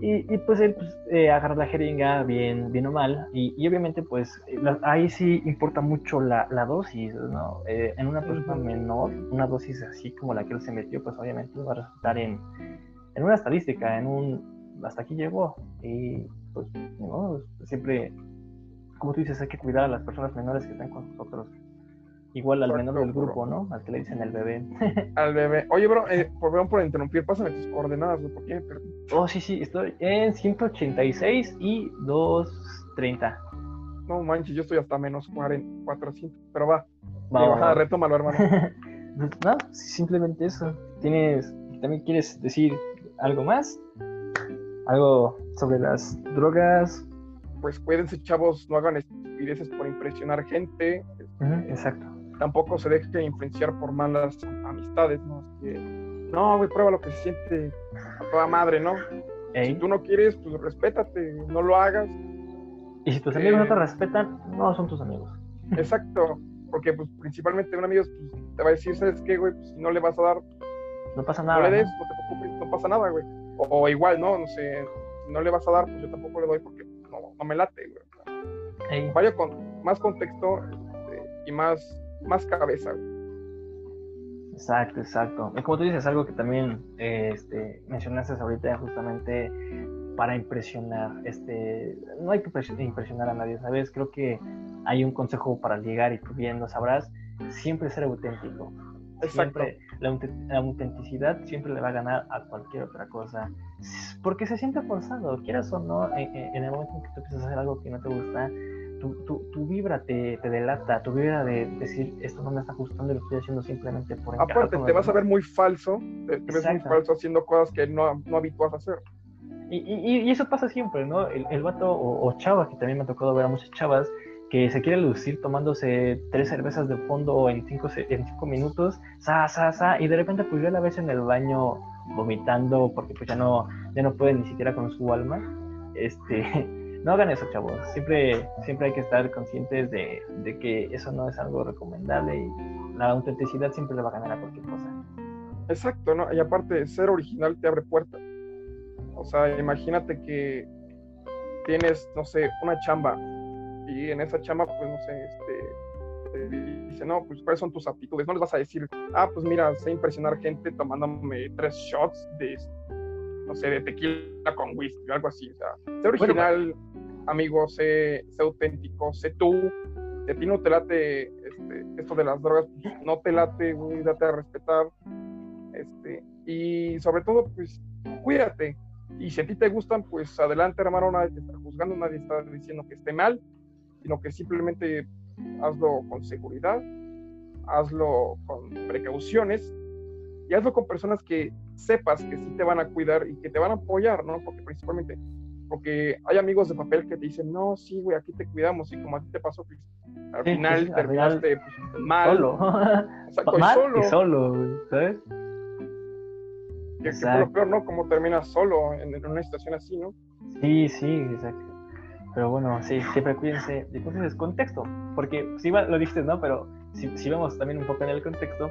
Y, y, pues él pues, eh, agarra la jeringa bien, bien o mal, y, y obviamente pues eh, la- ahí sí importa mucho la, la dosis, ¿no? Eh, en una persona menor, una dosis así como la que él se metió, pues obviamente va a resultar en, en una estadística, en un hasta aquí llegó. Y pues ¿no? siempre, como tú dices, hay que cuidar a las personas menores que están con nosotros. Igual al menor del grupo, ¿no? Al que le dicen el bebé. *laughs* Al bebé. Oye, bro, eh, por, perdón por interrumpir, pásame tus coordenadas, porque pero- Oh, sí, sí, estoy en 186 y 230. no manches, yo estoy hasta menos 40, 400, pero va. Va, Digo, va, retómalo, hermano. *laughs* no, simplemente eso. ¿Tienes, también quieres decir algo más? Algo sobre las drogas. Pues cuídense, chavos, no hagan estupideces por impresionar gente. Exacto. Tampoco se dejen influenciar por malas amistades, ¿no? Que, no, güey, prueba lo que se siente a toda madre, ¿no? Si tú no quieres, pues respétate, no lo hagas. Y si tus amigos no te eh, respetan, no son tus amigos. Exacto. Porque, pues, principalmente un amigo pues, te va a decir, ¿sabes qué, güey? Pues si no le vas a dar, no pasa nada. No le des, no, te preocupes, no pasa nada, güey. O, igual, ¿no? No sé, si no le vas a dar, pues yo tampoco le doy porque no, no me late, güey. Vaya con más contexto este, y más, más cabeza. Exacto, exacto. Y como tú dices, algo que también este, mencionaste ahorita justamente para impresionar. Este, no hay que impresionar a nadie, ¿sabes? Creo que hay un consejo para llegar y tú bien lo sabrás, siempre ser auténtico. Siempre, la, autenticidad siempre le va a ganar a cualquier otra cosa. Porque se siente forzado, quieras o no, en, en el momento en que tú empiezas a hacer algo que no te gusta, tu, tu, tu vibra te, te, delata, tu vibra de decir esto no me está gustando y lo estoy haciendo simplemente por Aparte, te vas a ver muy falso, te, ves muy falso haciendo cosas que no, no habituas a hacer. Y, y, y, eso pasa siempre, ¿no? El, el vato o, o, chava, que también me ha tocado ver a muchas chavas, que se quiere lucir tomándose tres cervezas de fondo en cinco, en cinco minutos, sa, sa, sa, y de repente pues ya la ves en el baño vomitando porque pues ya no, ya no puede ni siquiera con su alma. Este, no hagan eso, chavos. Siempre, siempre hay que estar conscientes de, de, que eso no es algo recomendable y la autenticidad siempre le va a ganar a cualquier cosa. Exacto, ¿no? Y aparte, ser original te abre puertas. O sea, imagínate que tienes, no sé, una chamba y en esa chamba, pues, no sé, este, dice, no, pues, ¿cuáles son tus aptitudes? No les vas a decir, ah, pues, mira, sé impresionar gente tomándome tres shots de, no sé, de tequila con whisky o algo así. O sea, sé original, amigo, sé, sé, auténtico, sé tú. Si a ti no te late este, esto de las drogas, pues, no te late, güey, date a respetar. Este, y sobre todo, pues, cuídate. Y si a ti te gustan, pues adelante, hermano, nadie te está juzgando, nadie está diciendo que esté mal sino que simplemente hazlo con seguridad, hazlo con precauciones y hazlo con personas que sepas que sí te van a cuidar y que te van a apoyar, ¿no? Porque principalmente, porque hay amigos de papel que te dicen, no, sí, güey, aquí te cuidamos y como a ti te pasó, pues, al final terminaste pues, mal. Solo. *laughs* Exacto, mal solo. Y solo, ¿sabes? Que, que lo peor, ¿no? Como terminas solo en, en una situación así, ¿no? Sí, sí, exacto. Pero bueno, sí, siempre cuídense. Entonces, contexto, porque si lo dijiste, ¿no? Pero si, si, vemos también un poco en el contexto,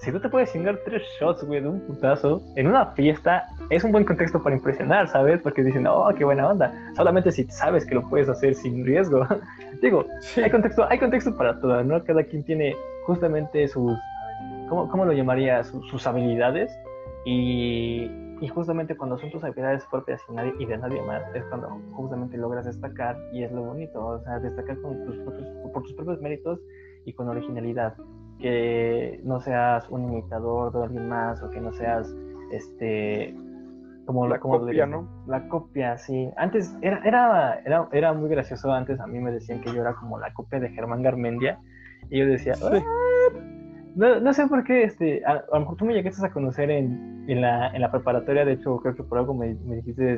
si tú te puedes chingar tres shots, güey, de un putazo en una fiesta, es un buen contexto para impresionar, ¿sabes? Porque dicen, oh, qué buena onda. Solamente si sabes que lo puedes hacer sin riesgo. *laughs* Digo, hay, contexto, hay contexto para todo, ¿no? Cada quien tiene justamente sus, ¿cómo, cómo lo llamaría? Sus, sus habilidades. Y, y justamente cuando son tus habilidades propias y, nadie, y de nadie más, es cuando justamente logras destacar y es lo bonito, o sea, destacar con tus, por tus propios méritos y con originalidad. Que no seas un imitador de alguien más o que no seas este como la como copia, ¿no? La copia, sí. Antes era, era, era, era muy gracioso, antes a mí me decían que yo era como la copia de Germán Garmendia y yo decía, sí. No, no, sé por qué, este, a, a, lo mejor tú me llegaste a conocer en, en, la, en la preparatoria, de hecho creo que por algo me, me dijiste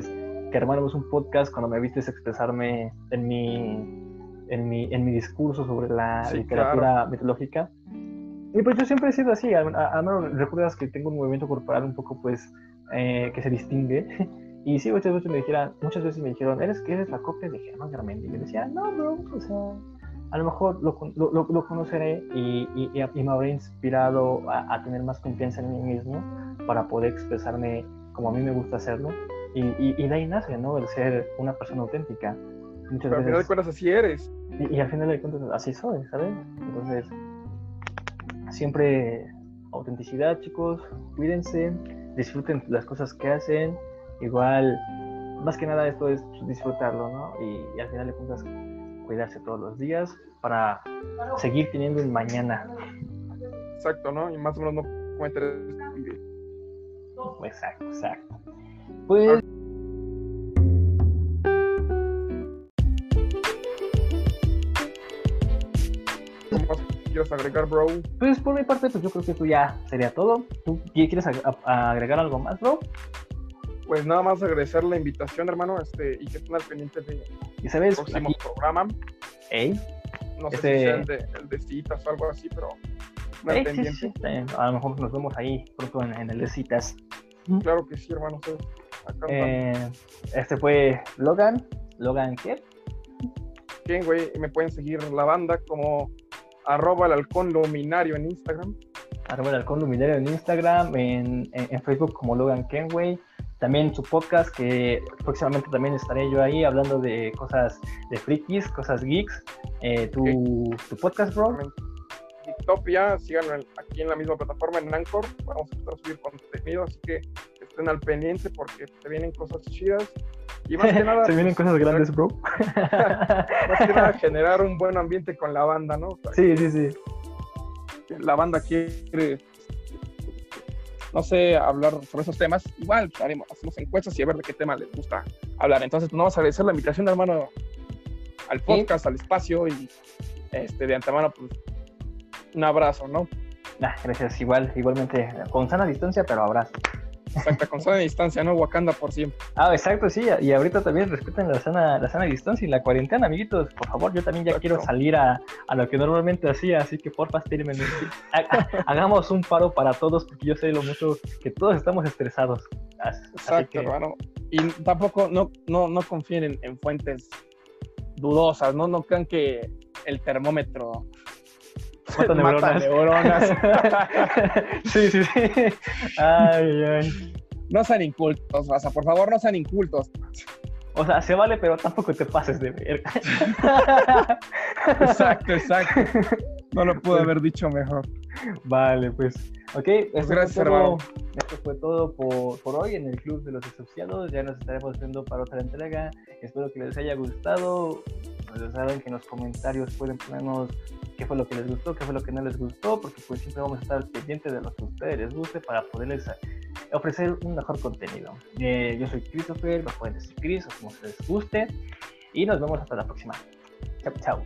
que armáramos un podcast cuando me viste expresarme en mi, en mi, en mi discurso sobre la sí, literatura claro. mitológica. Y pues yo siempre he sido así, a, a, menos recuerdas que tengo un movimiento corporal un poco pues eh, que se distingue. *laughs* Y sí, muchas veces me dijeron, muchas veces me dijeron, ¿eres que eres la copia de Germán Garmendia? Y yo decía, no, bro, o sea, a lo mejor lo, lo, lo conoceré y, y, y, me habré inspirado a, a, tener más confianza en mí mismo para poder expresarme como a mí me gusta hacerlo. Y, y de ahí nace, ¿no? El ser una persona auténtica. Muchas Pero veces, al final de cuentas así eres. Y, al final de cuentas así soy, ¿sabes? Entonces, siempre autenticidad, chicos. Cuídense, disfruten las cosas que hacen. Igual, más que nada esto es disfrutarlo, ¿no? Y, al final de cuentas cuidarse todos los días para seguir teniendo un mañana. Exacto, ¿no? Y más o menos no cometer. Exacto, exacto. Pues. ¿Quieres agregar, bro? Pues por mi parte, pues yo creo que tú ya sería todo. ¿Tú quieres ag agregar algo más, bro? Pues nada más agradecer la invitación, hermano, este, y que estén al pendiente de ¿Y sabes? próximo aquí... programa. ¿Ey? No sé este... si sea el de, el de, citas o algo así, pero Ey, pendiente. Sí, sí. A lo mejor nos vemos ahí pronto en, en el de citas. Claro que sí, hermano. Sí. Eh, este fue Logan. ¿Logan qué? ¿Quién, güey? Me pueden seguir la banda como arroba el halcón luminario en Instagram. Arroba el halcón luminario en Instagram, en, en, Facebook como Logan Kenway. También su podcast, que próximamente también estaré yo ahí hablando de cosas de frikis, cosas geeks. Eh, tu, tu, podcast, bro. Geektopia, síganlo aquí en la misma plataforma, en Anchor. Vamos a a subir contenido, así que estén al pendiente porque te vienen cosas chidas. Y más que *laughs* nada. Se vienen pues, cosas grandes, *laughs* bro. más que nada, generar un buen ambiente con la banda, ¿no? sí, sí, sí. La banda quiere, no sé, hablar sobre esos temas. Igual haremos, hacemos encuestas y a ver de qué tema les gusta hablar. Entonces, pues, vamos a agradecer la invitación, hermano, al podcast, al espacio y este, de antemano, pues, un abrazo, ¿no? gracias, igual, igualmente, con sana distancia, pero abrazo. Exacto, con sana distancia, ¿no? Wakanda por siempre. Ah, exacto, sí. Y ahorita también respeten la sana, la sana distancia y la cuarentena, amiguitos. Por favor, yo también ya quiero salir a, a, lo que normalmente hacía, así que porfa, estírenme. Hagamos un paro para todos, porque yo sé lo mucho que todos estamos estresados. Exacto, hermano. Y tampoco, no, no, no confíen en, en fuentes dudosas, ¿no? No crean que el termómetro *laughs* Mata neuronas. *laughs* sí, sí, sí. Ay, ay. No sean incultos, Raza, por favor, no sean incultos. O sea, se vale, pero tampoco te pases de ver. *laughs* exacto, exacto. No lo pude haber dicho mejor. Vale, pues. Ok, pues gracias, hermano. Esto fue todo por, por, hoy en el Club de los Asociados. Ya nos estaremos viendo para otra entrega. Espero que les haya gustado. Ya saben que en los comentarios pueden ponernos qué fue lo que les gustó, qué fue lo que no les gustó, porque pues siempre vamos a estar pendientes de lo que a ustedes les guste para poderles ofrecer un mejor contenido. Eh, yo soy Christopher, me pueden decir Chris o como se les guste, y nos vemos hasta la próxima. Chao, chao.